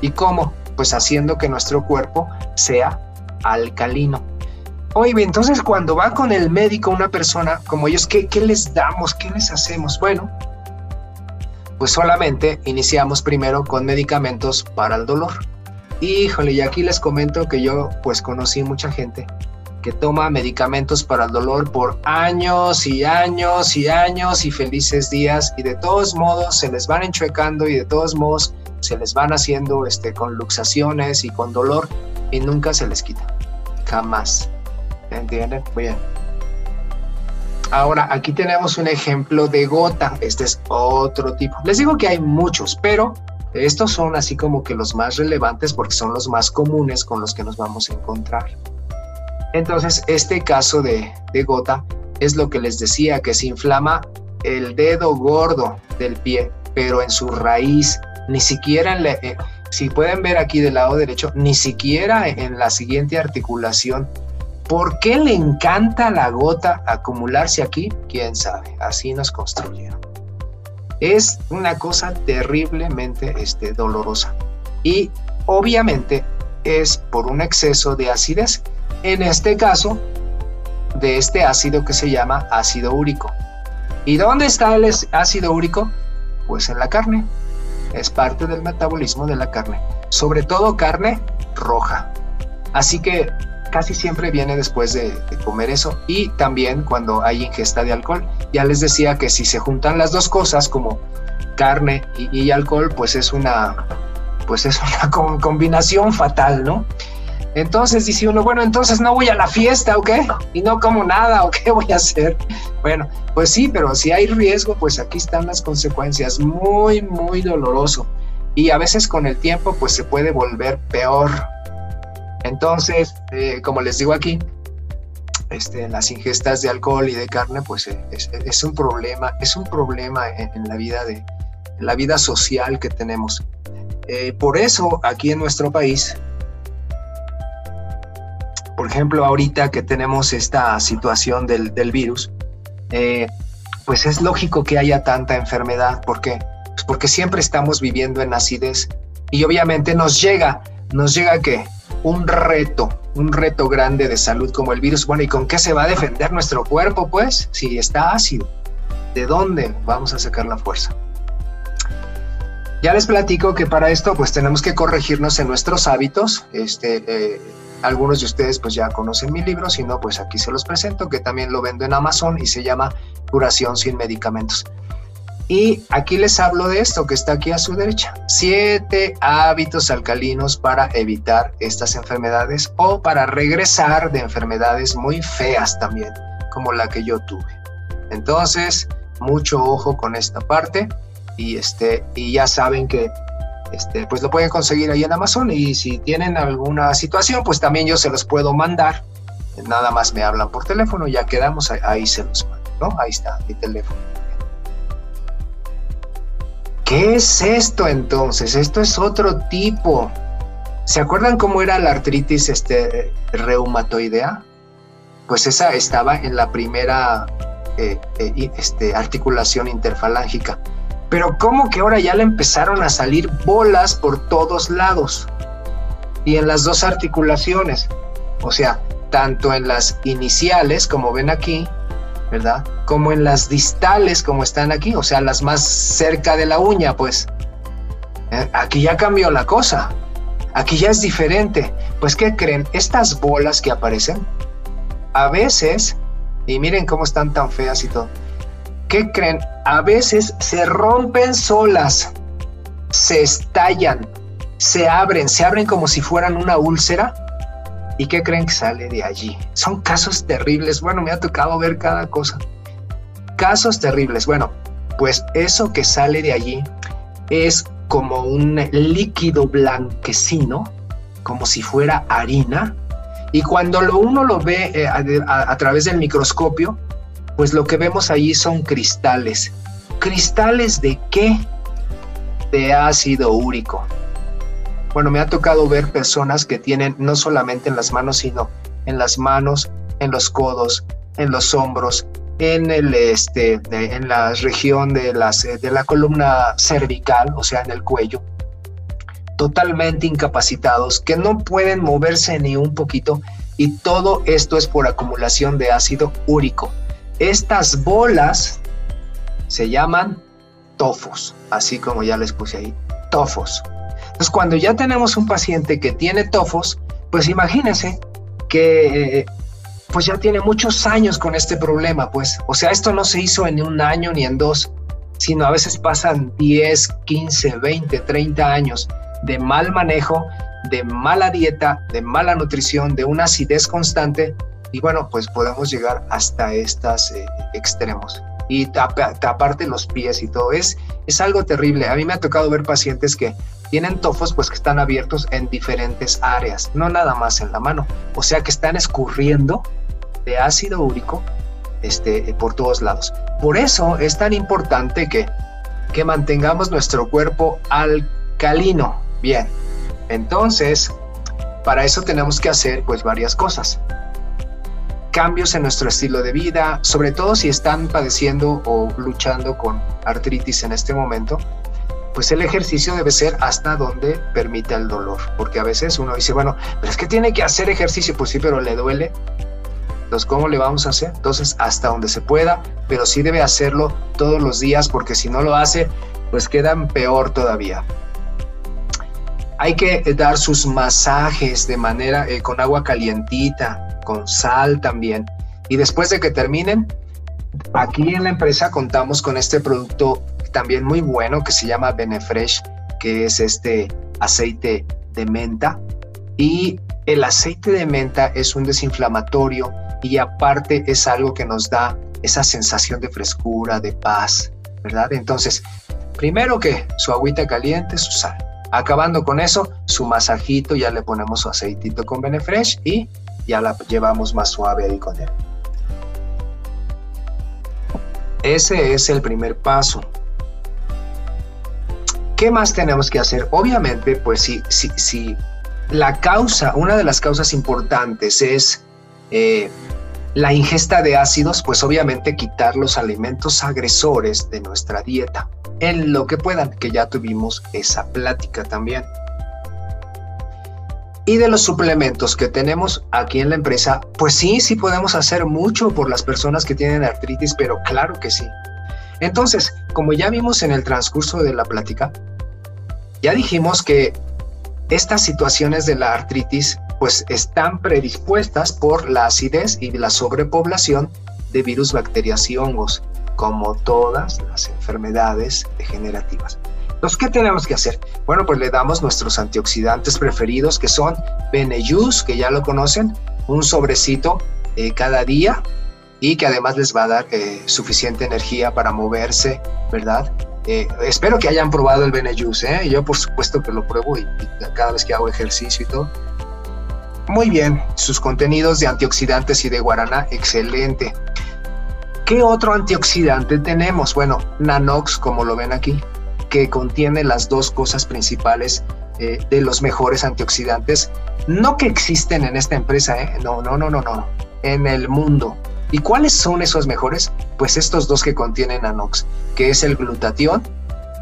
¿Y cómo? Pues haciendo que nuestro cuerpo sea alcalino. Oye, entonces cuando va con el médico una persona como ellos, ¿qué, ¿qué les damos? ¿Qué les hacemos? Bueno, pues solamente iniciamos primero con medicamentos para el dolor. Híjole, y aquí les comento que yo pues conocí mucha gente que toma medicamentos para el dolor por años y años y años y felices días y de todos modos se les van enchuecando y de todos modos se les van haciendo este, con luxaciones y con dolor y nunca se les quita. Jamás. ¿Entienden? Bien. Ahora, aquí tenemos un ejemplo de gota. Este es otro tipo. Les digo que hay muchos, pero estos son así como que los más relevantes porque son los más comunes con los que nos vamos a encontrar. Entonces, este caso de, gota es lo que les decía, que se inflama el dedo gordo del pie, pero en su raíz, ni siquiera en la, eh, si pueden ver aquí del lado derecho, ni siquiera en la siguiente articulación. ¿Por qué le encanta la gota acumularse aquí? Quién sabe, así nos construyeron. Es una cosa terriblemente este, dolorosa y obviamente es por un exceso de acidez en este caso, de este ácido que se llama ácido úrico. ¿Y dónde está el ácido úrico? Pues en la carne. Es parte del metabolismo de la carne. Sobre todo carne roja. Así que casi siempre viene después de, comer eso y también cuando hay ingesta de alcohol. Ya les decía que si se juntan las dos cosas como carne y, y alcohol, pues es una, pues es una combinación fatal, ¿no? Entonces dice uno, bueno, entonces no voy a la fiesta, ¿o qué? Y no como nada, ¿o qué voy a hacer? Bueno, pues sí, pero si hay riesgo, pues aquí están las consecuencias, muy, muy doloroso. Y a veces con el tiempo, pues se puede volver peor. Entonces, eh, como les digo aquí, este, las ingestas de alcohol y de carne, pues eh, es, un problema, es un problema en, la vida de la vida social que tenemos. Eh, por eso aquí en nuestro país por ejemplo, ahorita que tenemos esta situación del, virus, eh, pues es lógico que haya tanta enfermedad. ¿Por qué? Pues porque siempre estamos viviendo en acidez y obviamente nos llega, nos llega que un reto, un reto grande de salud como el virus. Bueno, ¿y con qué se va a defender nuestro cuerpo? Pues si está ácido, ¿de dónde vamos a sacar la fuerza? Ya les platico que para esto pues tenemos que corregirnos en nuestros hábitos. Este, eh, algunos de ustedes pues ya conocen mi libro, si no pues aquí se los presento, que también lo vendo en Amazon y se llama Curación sin medicamentos. Y aquí les hablo de esto que está aquí a su derecha. Siete hábitos alcalinos para evitar estas enfermedades o para regresar de enfermedades muy feas también, como la que yo tuve. Entonces, mucho ojo con esta parte y, este, y ya saben que este, pues lo pueden conseguir ahí en Amazon y si tienen alguna situación, pues también yo se los puedo mandar. Nada más me hablan por teléfono, ya quedamos, ahí se los mando, ¿no? Ahí está mi teléfono. ¿Qué es esto entonces? Esto es otro tipo. ¿Se acuerdan cómo era la artritis este, reumatoidea? Pues esa estaba en la primera eh, eh, este, articulación interfalángica. Pero ¿cómo que ahora ya le empezaron a salir bolas por todos lados? Y en las dos articulaciones. O sea, tanto en las iniciales, como ven aquí, ¿verdad? Como en las distales, como están aquí, o sea, las más cerca de la uña, pues. ¿eh? Aquí ya cambió la cosa. Aquí ya es diferente. Pues, ¿qué creen? Estas bolas que aparecen, a veces, y miren cómo están tan feas y todo, ¿qué creen? A veces se rompen solas, se estallan, se abren, se abren como si fueran una úlcera. ¿Y qué creen que sale de allí? Son casos terribles. Bueno, me ha tocado ver cada cosa. Casos terribles. Bueno, pues eso que sale de allí es como un líquido blanquecino, como si fuera harina, y cuando lo, uno lo ve eh, a, través del microscopio, pues lo que vemos allí son cristales. ¿Cristales de qué? De ácido úrico. Bueno, me ha tocado ver personas que tienen no solamente en las manos, sino en las manos, en los codos, en los hombros, en, el, este, en la región de, las, de la columna cervical, o sea, en el cuello, totalmente incapacitados, que no pueden moverse ni un poquito, y todo esto es por acumulación de ácido úrico. Estas bolas se llaman tofos, así como ya les puse ahí, tofos. Entonces, cuando ya tenemos un paciente que tiene tofos, pues imagínense que eh, pues ya tiene muchos años con este problema, pues. O sea, esto no se hizo en un año ni en dos, sino a veces pasan 10, 15, 20, 30 años de mal manejo, de mala dieta, de mala nutrición, de una acidez constante y bueno, pues podemos llegar hasta estos eh, extremos. Y aparte los pies y todo, es, es algo terrible. A mí me ha tocado ver pacientes que tienen tofos pues que están abiertos en diferentes áreas, no nada más en la mano. O sea que están escurriendo de ácido úrico este, por todos lados. Por eso es tan importante que, que mantengamos nuestro cuerpo alcalino. Bien, entonces, para eso tenemos que hacer pues varias cosas. Cambios en nuestro estilo de vida, sobre todo si están padeciendo o luchando con artritis en este momento, pues el ejercicio debe ser hasta donde permite el dolor, porque a veces uno dice, bueno, pero es que tiene que hacer ejercicio, pues sí, pero le duele, entonces, ¿cómo le vamos a hacer? Entonces, hasta donde se pueda, pero sí debe hacerlo todos los días porque si no lo hace, pues quedan peor todavía. Hay que eh, dar sus masajes de manera eh, con agua calientita, con sal también. Y después de que terminen, aquí en la empresa contamos con este producto también muy bueno que se llama Benefresh, que es este aceite de menta. Y el aceite de menta es un desinflamatorio y aparte es algo que nos da esa sensación de frescura, de paz, ¿verdad? Entonces, primero que su agüita caliente, su sal. Acabando con eso, su masajito, ya le ponemos su aceitito con Benefresh y ya la llevamos más suave ahí con él. Ese es el primer paso. ¿Qué más tenemos que hacer? Obviamente, pues si, si, si la causa, una de las causas importantes es eh, la ingesta de ácidos, pues obviamente quitar los alimentos agresores de nuestra dieta, en lo que puedan, que ya tuvimos esa plática también. Y de los suplementos que tenemos aquí en la empresa, pues sí, sí podemos hacer mucho por las personas que tienen artritis, pero claro que sí. Entonces, como ya vimos en el transcurso de la plática, ya dijimos que estas situaciones de la artritis pues están predispuestas por la acidez y la sobrepoblación de virus, bacterias y hongos, como todas las enfermedades degenerativas. Entonces, ¿qué tenemos que hacer? Bueno, pues le damos nuestros antioxidantes preferidos, que son Benejus, que ya lo conocen, un sobrecito eh, cada día y que además les va a dar eh, suficiente energía para moverse, ¿verdad? Eh, espero que hayan probado el Benejus, ¿eh? Yo por supuesto que lo pruebo y cada vez que hago ejercicio y todo. Muy bien, sus contenidos de antioxidantes y de guaraná, excelente. ¿Qué otro antioxidante tenemos? Bueno, Nanox, como lo ven aquí, que contiene las dos cosas principales eh, de los mejores antioxidantes, no que existen en esta empresa, no, no, no, no, no, en el mundo. ¿Y cuáles son esos mejores? Pues estos dos que contienen Nanox, que es el glutatión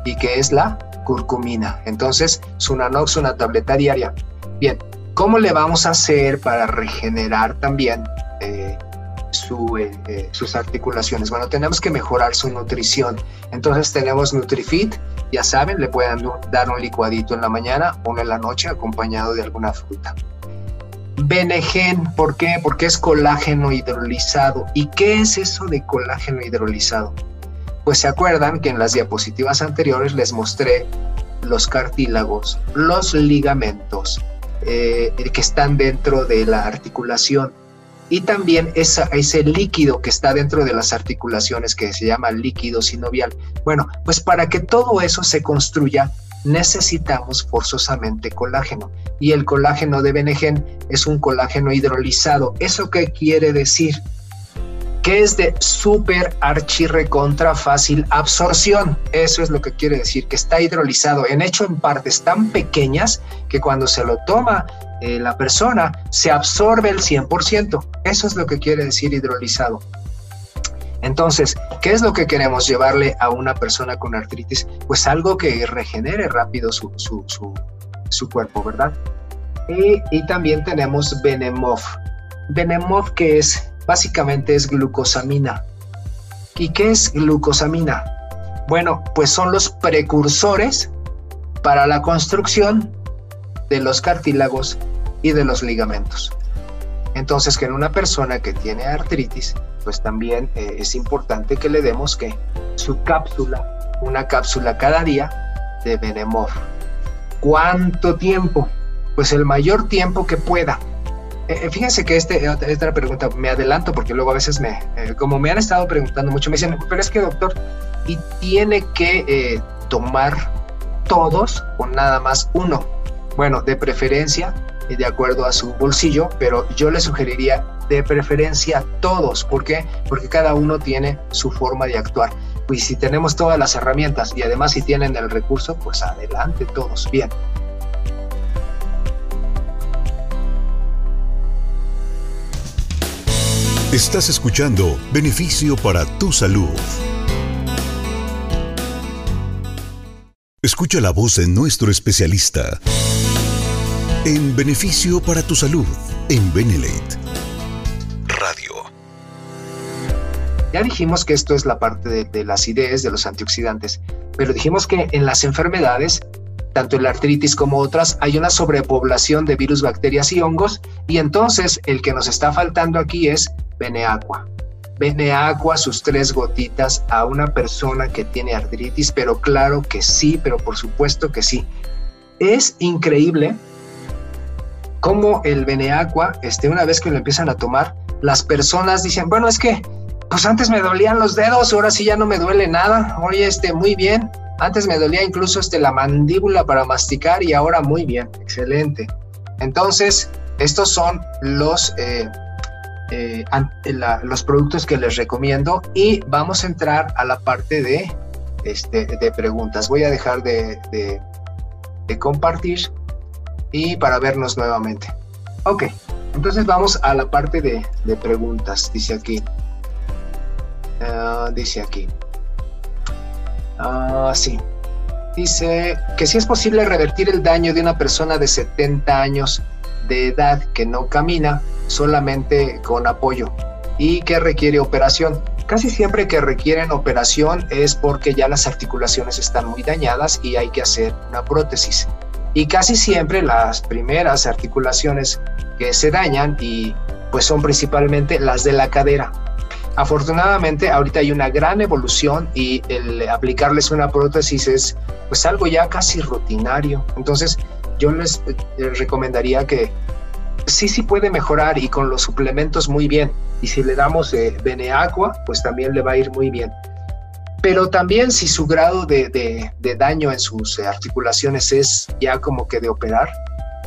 y que es la curcumina. Entonces, su Nanox, una tableta diaria. Bien, ¿Cómo le vamos a hacer para regenerar también eh, eh, sus articulaciones. Bueno, tenemos que mejorar su nutrición. Entonces tenemos NutriFit, ya saben, le pueden dar un licuadito en la mañana, o en la noche acompañado de alguna fruta. Benegen, ¿por qué? Porque es colágeno hidrolizado. ¿Y qué es eso de colágeno hidrolizado? Pues se acuerdan que en las diapositivas anteriores les mostré los cartílagos, los ligamentos eh, que están dentro de la articulación y también ese líquido que está dentro de las articulaciones que se llama líquido sinovial. Bueno, pues para que todo eso se construya necesitamos forzosamente colágeno y el colágeno de Benegen es un colágeno hidrolizado. ¿Eso qué quiere decir? que es de súper archirrecontra fácil absorción. Eso es lo que quiere decir, que está hidrolizado, en hecho en partes tan pequeñas que cuando se lo toma eh, la persona se absorbe el 100%. Eso es lo que quiere decir hidrolizado. Entonces, ¿qué es lo que queremos llevarle a una persona con artritis? Pues algo que regenere rápido su, su, cuerpo, ¿verdad? Y, también tenemos Benemov. Benemov que es, básicamente es glucosamina. ¿Y qué es glucosamina? Bueno, pues son los precursores para la construcción de los cartílagos y de los ligamentos. Entonces, que en una persona que tiene artritis, pues también eh, es importante que le demos que su cápsula, una cápsula cada día de Benemor. ¿Cuánto tiempo? Pues el mayor tiempo que pueda. Eh, eh, fíjense que este, otra pregunta, me adelanto porque luego a veces me, como me han estado preguntando mucho, me dicen, pero es que doctor, ¿y tiene que tomar todos o nada más uno? Bueno, de preferencia de acuerdo a su bolsillo, pero yo le sugeriría de preferencia todos. ¿Por qué? Porque cada uno tiene su forma de actuar. Y si tenemos todas las herramientas y además si tienen el recurso, pues adelante todos. Bien. Estás escuchando Beneficio para tu Salud. Escucha la voz de nuestro especialista en beneficio para tu salud en Benelate Radio. Ya dijimos que esto es la parte de, de las ideas de los antioxidantes, pero dijimos que en las enfermedades, tanto en la artritis como otras, hay una sobrepoblación de virus, bacterias y hongos, y entonces el que nos está faltando aquí es Beneaqua. Beneaqua, sus tres gotitas a una persona que tiene artritis, pero claro que sí, pero por supuesto que sí. Es increíble como el Beneaqua, este, una vez que lo empiezan a tomar, las personas dicen, bueno, es que, pues antes me dolían los dedos, ahora sí ya no me duele nada, oye, este, muy bien, antes me dolía incluso este, la mandíbula para masticar y ahora muy bien, excelente. Entonces, estos son los, eh, eh, los productos que les recomiendo y vamos a entrar a la parte de, este, de preguntas. Voy a dejar de, de compartir y para vernos nuevamente. Ok, entonces vamos a la parte de, preguntas, dice aquí. Ah, dice aquí. Ah, sí. Dice que si es posible revertir el daño de una persona de 70 años de edad que no camina solamente con apoyo y que requiere operación. Casi siempre que requieren operación es porque ya las articulaciones están muy dañadas y hay que hacer una prótesis y casi siempre las primeras articulaciones que se dañan y pues son principalmente las de la cadera. Afortunadamente ahorita hay una gran evolución y el aplicarles una prótesis es pues algo ya casi rutinario. Entonces yo les, eh, recomendaría que sí, sí puede mejorar y con los suplementos muy bien. Y si le damos eh, Beneaqua, pues también le va a ir muy bien pero también si su grado de, daño en sus articulaciones es ya como que de operar,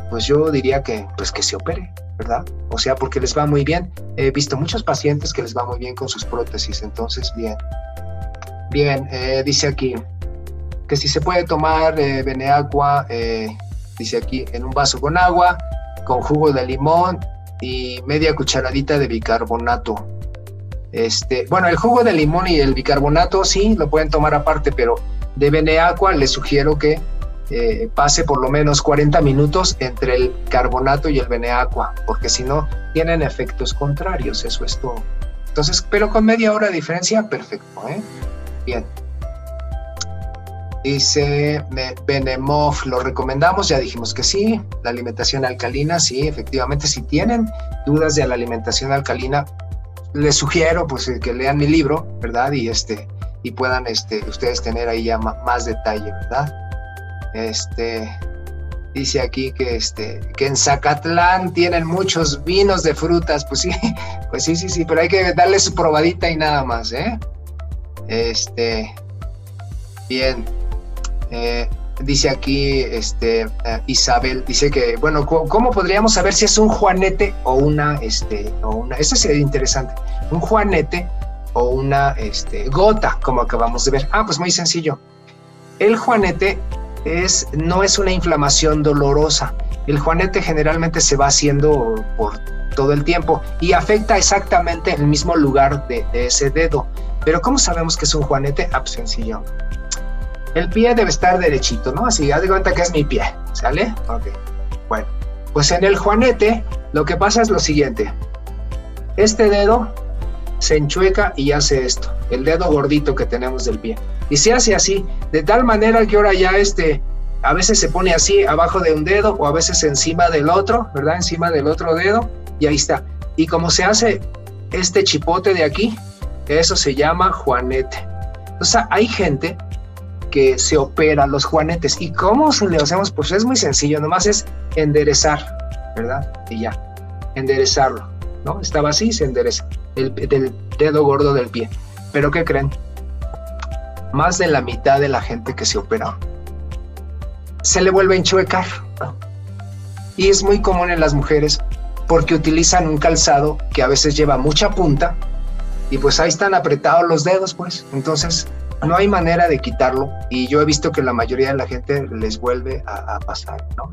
pues yo diría que, pues que se opere, ¿verdad? O sea, porque les va muy bien. He visto muchos pacientes que les va muy bien con sus prótesis, entonces bien. Bien, eh, dice aquí que si se puede tomar eh, Beneagua, eh, dice aquí, en un vaso con agua, con jugo de limón y media cucharadita de bicarbonato. Este, bueno, el jugo de limón y el bicarbonato sí lo pueden tomar aparte, pero de Beneaqua les sugiero que eh, pase por lo menos 40 minutos entre el carbonato y el Beneaqua, porque si no tienen efectos contrarios, eso es todo. Entonces, pero con media hora de diferencia, perfecto, ¿eh? Bien. Dice Benemov, ¿lo recomendamos? Ya dijimos que sí. La alimentación alcalina, sí, efectivamente. Si tienen dudas de la alimentación alcalina, les sugiero pues que lean mi libro, ¿verdad? Y este y puedan este, ustedes tener ahí ya más detalle, ¿verdad? Este dice aquí que este que en Zacatlán tienen muchos vinos de frutas, pues sí, pues sí, sí, sí, pero hay que darle su probadita y nada más, ¿eh? Este bien. Eh, dice aquí este, eh, Isabel, dice que, bueno, ¿cómo podríamos saber si es un juanete o una, este, o una, eso sería interesante, un juanete o una este, gota, como acabamos de ver? Ah, pues muy sencillo. El juanete es, no es una inflamación dolorosa. El juanete generalmente se va haciendo por todo el tiempo y afecta exactamente el mismo lugar de, de ese dedo. Pero ¿cómo sabemos que es un juanete? Ah, pues sencillo el pie debe estar derechito, ¿no? Así, haz de cuenta que es mi pie, ¿sale? Ok. Bueno, pues en el juanete lo que pasa es lo siguiente. Este dedo se enchueca y hace esto, el dedo gordito que tenemos del pie. Y se hace así, de tal manera que ahora ya este, a veces se pone así abajo de un dedo o a veces encima del otro, ¿verdad? Encima del otro dedo y ahí está. Y como se hace este chipote de aquí, eso se llama juanete. O sea, hay gente que se operan los juanetes. ¿Y cómo le hacemos? Pues es muy sencillo, nomás es enderezar, ¿verdad? Y ya, enderezarlo, ¿no? Estaba así, se endereza, el, dedo gordo del pie. Pero ¿qué creen? Más de la mitad de la gente que se opera se le vuelve a enchuecar. Y es muy común en las mujeres porque utilizan un calzado que a veces lleva mucha punta y pues ahí están apretados los dedos, pues. Entonces no hay manera de quitarlo y yo he visto que la mayoría de la gente les vuelve a, pasar, ¿no?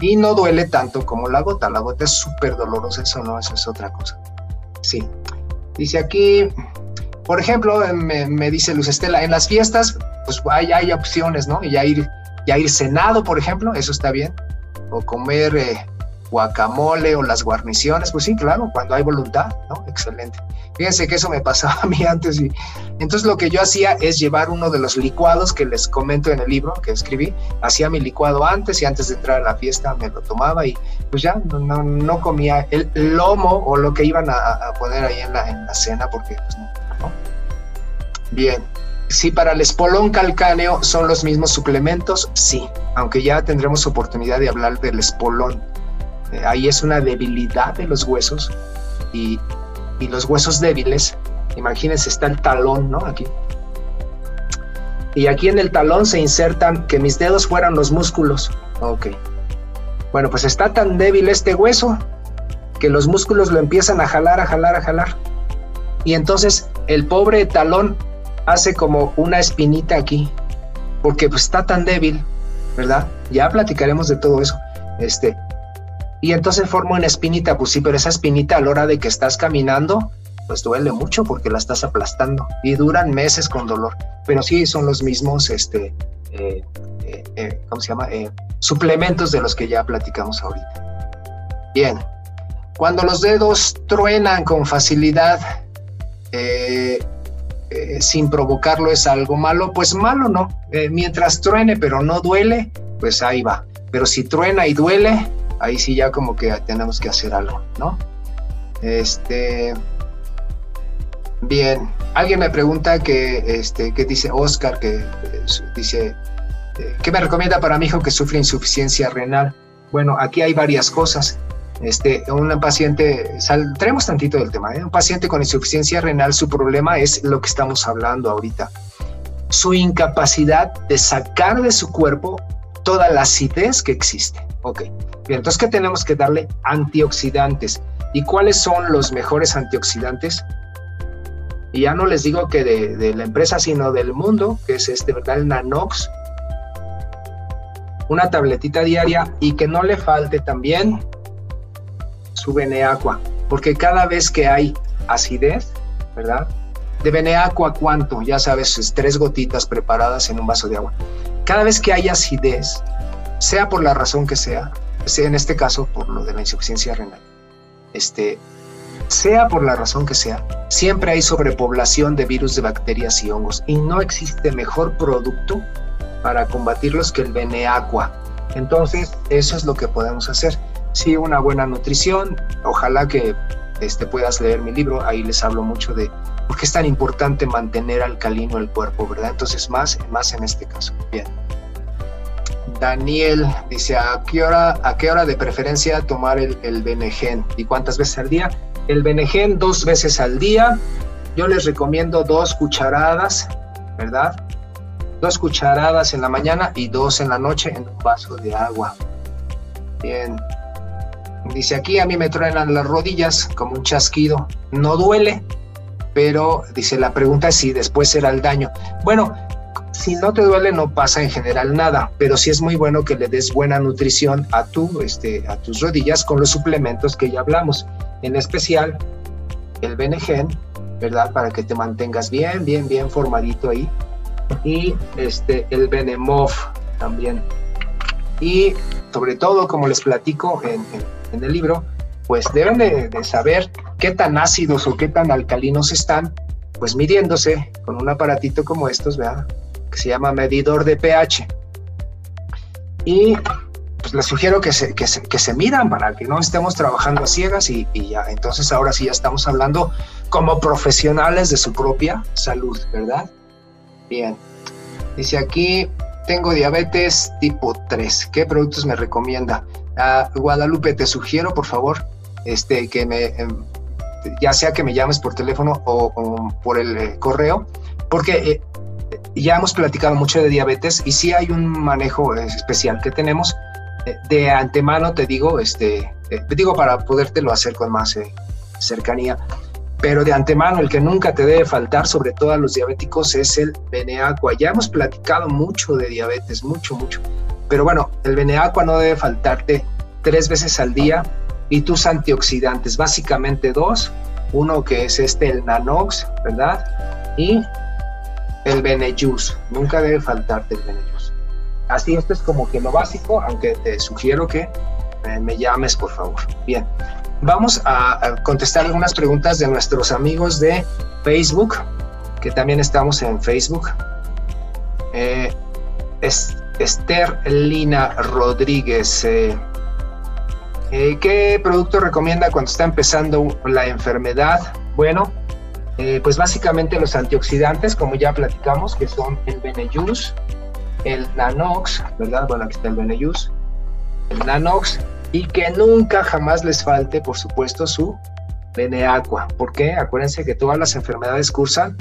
Y no duele tanto como la gota, la gota es súper dolorosa, eso no, eso es otra cosa. Sí. Dice aquí, por ejemplo, me, dice Luz Estela, en las fiestas, pues hay, hay opciones, ¿no? Ya ir, ya ir cenado, por ejemplo, eso está bien. O comer eh, guacamole o las guarniciones, pues sí, claro, cuando hay voluntad, ¿no? Excelente. Fíjense que eso me pasaba a mí antes y entonces lo que yo hacía es llevar uno de los licuados que les comento en el libro que escribí, hacía mi licuado antes y antes de entrar a la fiesta me lo tomaba y pues ya no, no, comía el lomo o lo que iban a, poner ahí en la, en la cena porque pues no, Bien, si para el espolón calcáneo son los mismos suplementos, sí, aunque ya tendremos oportunidad de hablar del espolón. Eh, ahí es una debilidad de los huesos y y los huesos débiles, imagínense, está el talón, ¿no? Aquí. Y aquí en el talón se insertan que mis dedos fueran los músculos. Ok. Bueno, pues está tan débil este hueso que los músculos lo empiezan a jalar, a jalar, a jalar. Y entonces el pobre talón hace como una espinita aquí, porque pues está tan débil, ¿verdad? Ya platicaremos de todo eso. Este, y entonces forma una espinita, pues sí, pero esa espinita a la hora de que estás caminando, pues duele mucho porque la estás aplastando y duran meses con dolor. Pero sí son los mismos, este, eh, eh, eh, ¿cómo se llama? suplementos de los que ya platicamos ahorita. Bien, cuando los dedos truenan con facilidad, sin provocarlo es algo malo, pues malo no. mientras truene pero no duele, pues ahí va. Pero si truena y duele, ahí sí ya como que tenemos que hacer algo, ¿no? Este, bien, alguien me pregunta que, este, ¿qué dice Oscar? Que dice, eh, ¿qué me recomienda para mi hijo que sufre insuficiencia renal? Bueno, aquí hay varias cosas. Este, un paciente, saldremos tantito del tema, ¿eh? un paciente con insuficiencia renal, su problema es lo que estamos hablando ahorita, su incapacidad de sacar de su cuerpo toda la acidez que existe. Ok, entonces, ¿qué tenemos que darle? Antioxidantes. ¿Y cuáles son los mejores antioxidantes? Y ya no les digo que de, la empresa, sino del mundo, que es este, ¿verdad? El Nanox. Una tabletita diaria y que no le falte también su Beneaqua, porque cada vez que hay acidez, ¿verdad? De Beneaqua, ¿cuánto? Ya sabes, tres gotitas preparadas en un vaso de agua. Cada vez que hay acidez, sea por la razón que sea en este caso por lo de la insuficiencia renal, este, sea por la razón que sea, siempre hay sobrepoblación de virus, de bacterias y hongos y no existe mejor producto para combatirlos que el Beneaqua. Entonces, eso es lo que podemos hacer. Sí, una buena nutrición, ojalá que este, puedas leer mi libro, ahí les hablo mucho de por qué es tan importante mantener alcalino el cuerpo, ¿verdad? Entonces, más, más en este caso. Bien. Daniel dice, ¿a qué hora, a qué hora de preferencia tomar el, el? ¿Y cuántas veces al día? El Benegen dos veces al día. Yo les recomiendo dos cucharadas, ¿verdad? Dos cucharadas en la mañana y dos en la noche en un vaso de agua. Bien. Dice aquí, a mí me truenan las rodillas como un chasquido. No duele, pero dice, la pregunta es si después será el daño. Bueno, si no te duele no pasa en general nada, pero sí es muy bueno que le des buena nutrición a, tu, este, a tus rodillas con los suplementos que ya hablamos, en especial el Benegen, ¿verdad? Para que te mantengas bien, bien, bien formadito ahí. Y este, el Benemov también. Y sobre todo, como les platico en, el libro, pues deben de, saber qué tan ácidos o qué tan alcalinos están, pues midiéndose con un aparatito como estos, ¿verdad? Que se llama medidor de pH. Y pues les sugiero que se, que se, midan para que no estemos trabajando a ciegas y, ya. Entonces ahora sí ya estamos hablando como profesionales de su propia salud, ¿verdad? Bien. Dice aquí, tengo diabetes tipo 3. ¿Qué productos me recomienda? Ah, Guadalupe, te sugiero, por favor, este, que me, em, ya sea que me llames por teléfono o, por el eh, correo, porque eh, ya hemos platicado mucho de diabetes y sí hay un manejo especial que tenemos. De antemano te digo, este, te eh, digo para podértelo hacer con más eh, cercanía, pero de antemano el que nunca te debe faltar, sobre todo a los diabéticos, es el Beneaqua. Ya hemos platicado mucho de diabetes, mucho, mucho. Pero bueno, el Beneaqua no debe faltarte tres veces al día y tus antioxidantes, básicamente dos, uno que es este, el Nanox, ¿verdad? Y el Benejus. Nunca debe faltarte el Benejus. Así, esto es como que lo básico, aunque te sugiero que eh, me llames, por favor. Bien, vamos a, contestar algunas preguntas de nuestros amigos de Facebook, que también estamos en Facebook. Eh, Esther Lina Rodríguez. Eh, ¿Qué producto recomienda cuando está empezando la enfermedad? Bueno, eh, pues básicamente los antioxidantes, como ya platicamos, que son el Benejus, el Nanox, ¿verdad? Bueno, aquí está el Benejus, el Nanox, y que nunca jamás les falte, por supuesto, su Beneaqua. ¿Por qué? Acuérdense que todas las enfermedades cursan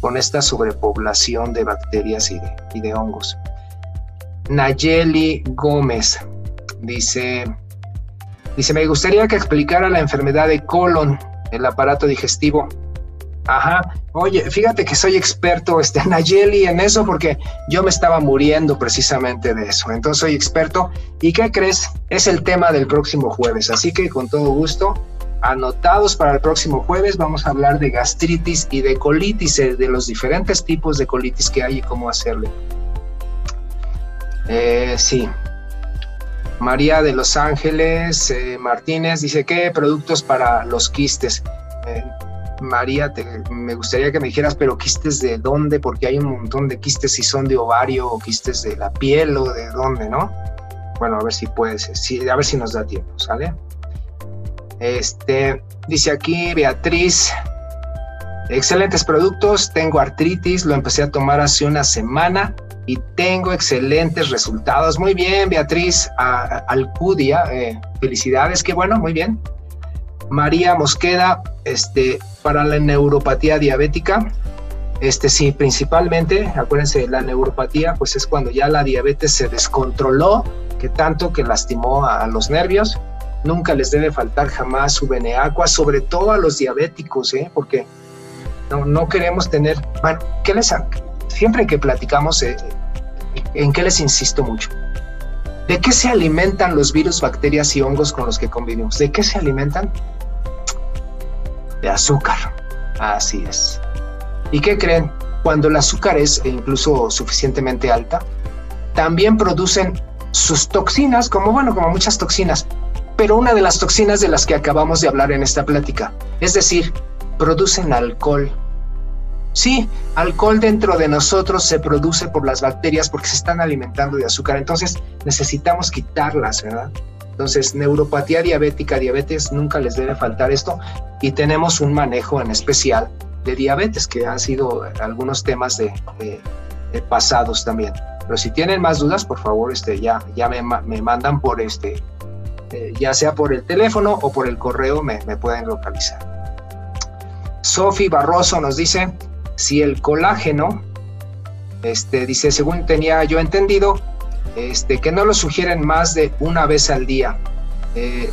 con esta sobrepoblación de bacterias y de, y de hongos. Nayeli Gómez dice, dice, me gustaría que explicara la enfermedad de colon, el aparato digestivo. Ajá. Oye, fíjate que soy experto, este, Nayeli, en eso porque yo me estaba muriendo precisamente de eso. Entonces soy experto. ¿Y qué crees? Es el tema del próximo jueves. Así que con todo gusto, anotados para el próximo jueves, vamos a hablar de gastritis y de colitis, eh, de los diferentes tipos de colitis que hay y cómo hacerle. Eh, sí. María de Los Ángeles eh, Martínez dice, ¿qué productos para los quistes? María, me gustaría que me dijeras, pero quistes de dónde, porque hay un montón de quistes si son de ovario o quistes de la piel o de dónde, ¿no? Bueno, a ver si puedes, sí, a ver si nos da tiempo, ¿sale? Este, dice aquí Beatriz, excelentes productos, tengo artritis, lo empecé a tomar hace una semana y tengo excelentes resultados. Muy bien, Beatriz, Alcudia, eh, felicidades, qué bueno, muy bien. María Mosqueda, este, para la neuropatía diabética, este sí, principalmente, acuérdense, la neuropatía, pues es cuando ya la diabetes se descontroló, que tanto que lastimó a, los nervios. Nunca les debe faltar jamás su Beneaqua, sobre todo a los diabéticos, ¿eh? porque no, no queremos tener, bueno, ¿qué les, siempre que platicamos, eh, ¿en qué les insisto mucho? ¿De qué se alimentan los virus, bacterias y hongos con los que convivimos? ¿De qué se alimentan? De azúcar. Así es. ¿Y qué creen? Cuando el azúcar es incluso suficientemente alta, también producen sus toxinas, como bueno, como muchas toxinas. Pero una de las toxinas de las que acabamos de hablar en esta plática, Es decir, producen alcohol. Sí, alcohol dentro de nosotros se produce por las bacterias porque se están alimentando de azúcar. Entonces necesitamos quitarlas, ¿verdad? Entonces, neuropatía diabética, diabetes, nunca les debe faltar esto. Y tenemos un manejo en especial de diabetes, que han sido algunos temas de, pasados también. Pero si tienen más dudas, por favor, este, ya, ya me, me mandan por este, eh, ya sea por el teléfono o por el correo, me, me pueden localizar. Sofi Barroso nos dice, si el colágeno, este, dice, según tenía yo entendido, este, que no lo sugieren más de una vez al día. Eh,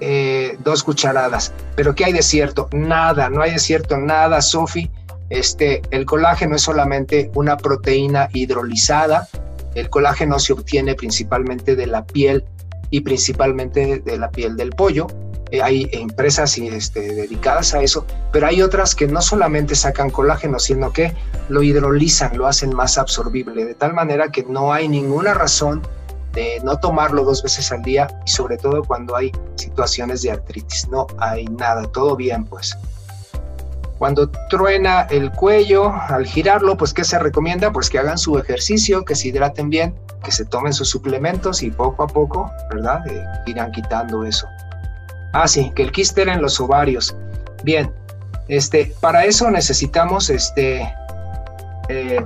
eh, dos cucharadas. Pero ¿qué hay de cierto? Nada, no hay de cierto nada, Sofi. Este, el colágeno es solamente una proteína hidrolizada. El colágeno se obtiene principalmente de la piel y principalmente de la piel del pollo. Eh, hay empresas este, dedicadas a eso, pero hay otras que no solamente sacan colágeno, sino que lo hidrolizan, lo hacen más absorbible, de tal manera que no hay ninguna razón de no tomarlo dos veces al día y sobre todo cuando hay situaciones de artritis. No hay nada, todo bien pues. Cuando truena el cuello, al girarlo, pues ¿qué se recomienda? Pues que hagan su ejercicio, que se hidraten bien, que se tomen sus suplementos y poco a poco, ¿verdad? Eh, irán quitando eso. Ah, sí, que el quiste en los ovarios. Bien, este, para eso necesitamos este, eh,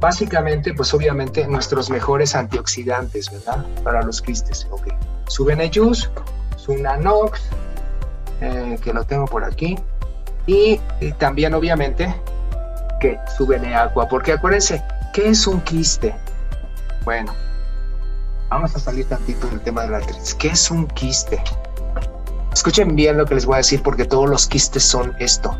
básicamente, pues obviamente nuestros mejores antioxidantes, ¿verdad? Para los quistes. Ok. Su Benejus, su Nanox, eh, que lo tengo por aquí. Y, también, obviamente, que su Beneaqua. Porque acuérdense, ¿qué es un quiste? Bueno, vamos a salir tantito del tema de la artritis. ¿Qué es un quiste? Escuchen bien lo que les voy a decir porque todos los quistes son esto.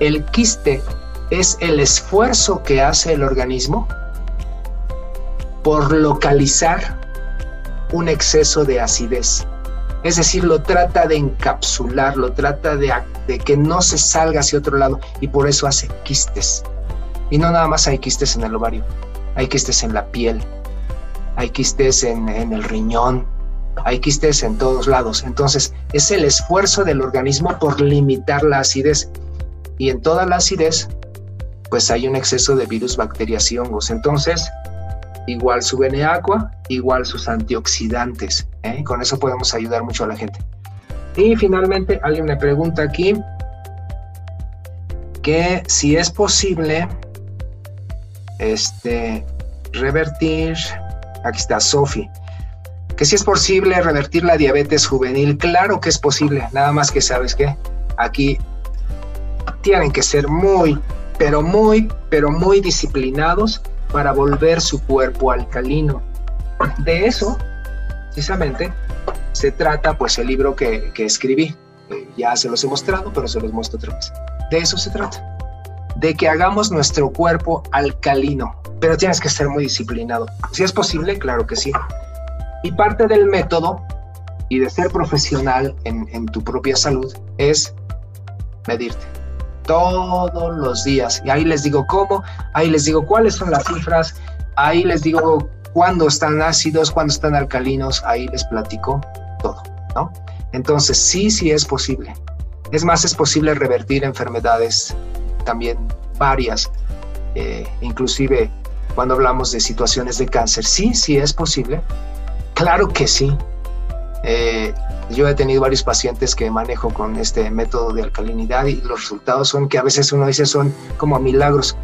El quiste es el esfuerzo que hace el organismo por localizar un exceso de acidez. Es decir, lo trata de encapsular, lo trata de, que no se salga hacia otro lado y por eso hace quistes. Y no nada más hay quistes en el ovario, hay quistes en la piel, hay quistes en, el riñón, hay quistes en todos lados. Entonces, es el esfuerzo del organismo por limitar la acidez. Y en toda la acidez pues hay un exceso de virus, bacterias y hongos. Entonces, igual su Beneaqua, igual sus antioxidantes. ¿eh? Con eso podemos ayudar mucho a la gente. Y finalmente, alguien me pregunta aquí que si es posible este, revertir, aquí está Sofi, que si es posible revertir la diabetes juvenil, claro que es posible, nada más que sabes que aquí tienen que ser muy, pero muy, pero muy disciplinados para volver su cuerpo alcalino. De eso, precisamente, se trata pues el libro que, escribí. Eh, ya se los he mostrado, pero se los muestro otra vez. De eso se trata. De que hagamos nuestro cuerpo alcalino. Pero tienes que ser muy disciplinado. Si es posible, claro que sí. Y parte del método y de ser profesional en, tu propia salud es medirte todos los días. Y ahí les digo cómo, ahí les digo cuáles son las cifras, ahí les digo cuándo están ácidos, cuándo están alcalinos, ahí les platico todo, ¿no? Entonces, sí, sí es posible. Es más, es posible revertir enfermedades también varias, eh, inclusive cuando hablamos de situaciones de cáncer. Sí, sí es posible. Claro que sí. Eh, yo he tenido varios pacientes que manejo con este método de alcalinidad y los resultados son que a veces uno dice son como milagros,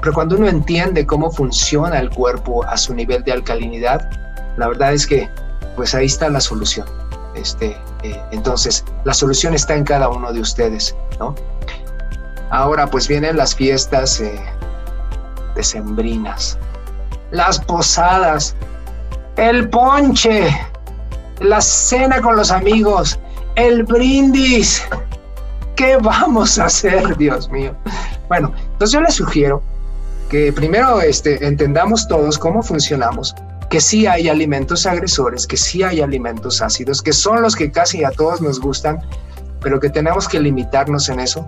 pero cuando uno entiende cómo funciona el cuerpo a su nivel de alcalinidad, la verdad es que pues ahí está la solución. Este, eh, entonces, la solución está en cada uno de ustedes, ¿no? Ahora pues vienen las fiestas eh, decembrinas, las posadas, el ponche, la cena con los amigos, el brindis. ¿Qué vamos a hacer, Dios mío? Bueno, entonces yo les sugiero que primero este, entendamos todos cómo funcionamos, que sí hay alimentos agresores, que sí hay alimentos ácidos, que son los que casi a todos nos gustan, pero que tenemos que limitarnos en eso,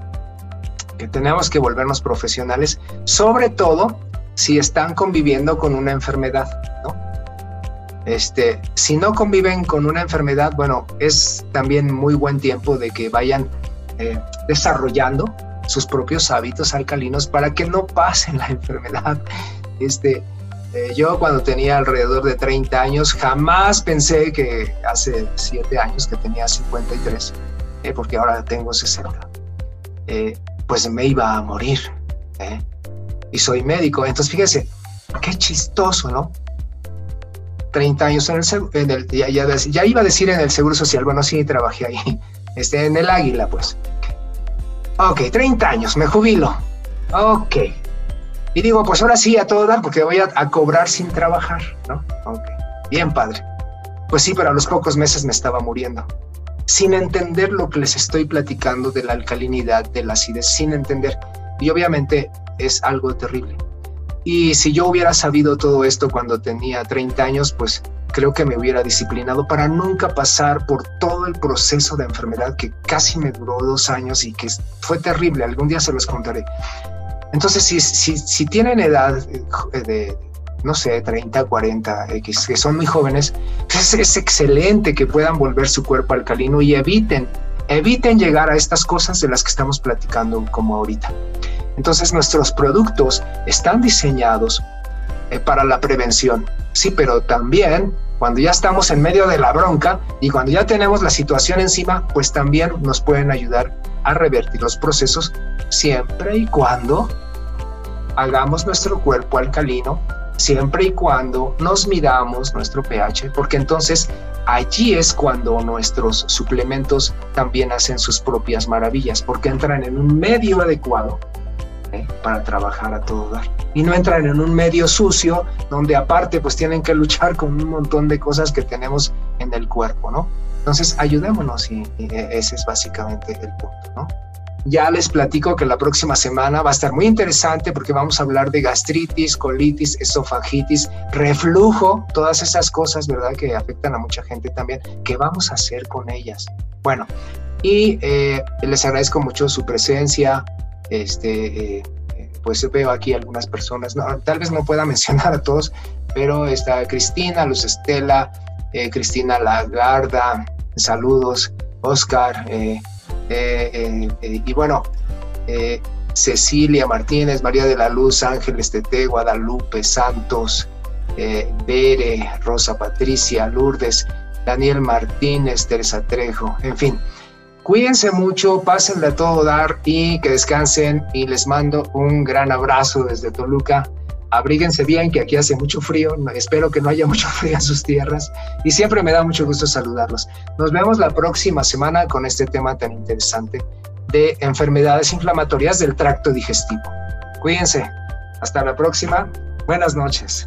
que tenemos que volvernos profesionales, sobre todo si están conviviendo con una enfermedad. Este, si no conviven con una enfermedad, bueno, es también muy buen tiempo de que vayan eh, desarrollando sus propios hábitos alcalinos para que no pasen la enfermedad. Este, eh, yo cuando tenía alrededor de 30 años jamás pensé que hace 7 años que tenía 53, eh, porque ahora tengo 60, pues me iba a morir. Y soy médico. Entonces fíjese, qué chistoso, ¿no? 30 años en el, ya, ya, iba a decir en el Seguro Social, bueno, sí, trabajé ahí, este, en el Águila, pues. Ok, 30 años, me jubilo. Ok. Y digo, pues ahora sí, a todo dar, porque voy a, cobrar sin trabajar, ¿no? Ok. Bien, padre. Pues sí, pero a los pocos meses me estaba muriendo. Sin entender lo que les estoy platicando de la alcalinidad, de la acidez, sin entender. Y obviamente es algo terrible. Y si yo hubiera sabido todo esto cuando tenía 30 años, pues creo que me hubiera disciplinado para nunca pasar por todo el proceso de enfermedad que casi me duró dos años y que fue terrible. Algún día se los contaré. Entonces, si, si, tienen edad eh, de, no sé, 30, 40, X, que son muy jóvenes, es, es excelente que puedan volver su cuerpo alcalino y eviten, eviten llegar a estas cosas de las que estamos platicando como ahorita. Entonces nuestros productos están diseñados eh, para la prevención, sí, pero también cuando ya estamos en medio de la bronca y cuando ya tenemos la situación encima, pues también nos pueden ayudar a revertir los procesos siempre y cuando hagamos nuestro cuerpo alcalino, siempre y cuando nos midamos nuestro pH, porque entonces allí es cuando nuestros suplementos también hacen sus propias maravillas, porque entran en un medio adecuado ¿eh? para trabajar a todo dar. Y no entran en un medio sucio donde aparte pues tienen que luchar con un montón de cosas que tenemos en el cuerpo, ¿no? Entonces ayudémonos y, ese es básicamente el punto, ¿no? Ya les platico que la próxima semana va a estar muy interesante porque vamos a hablar de gastritis, colitis, esofagitis, reflujo, todas esas cosas, ¿verdad? Que afectan a mucha gente también. ¿Qué vamos a hacer con ellas? Bueno, y eh, les agradezco mucho su presencia, este, eh, pues veo aquí algunas personas, tal vez no pueda mencionar a todos, pero está Cristina, Luz Estela, eh, Cristina Lagarda, saludos, Oscar, eh, y bueno, Cecilia Martínez, María de la Luz, Ángeles Tete, Guadalupe, Santos, Bere, Rosa Patricia, Lourdes, Daniel Martínez, Teresa Trejo, en fin, Cuídense mucho, pásenle a todo dar y que descansen y les mando un gran abrazo desde Toluca. Abríguense bien, que aquí hace mucho frío. Espero que no haya mucho frío en sus tierras. Y siempre me da mucho gusto saludarlos. Nos vemos la próxima semana con este tema tan interesante de enfermedades inflamatorias del tracto digestivo. Cuídense. Hasta la próxima. Buenas noches.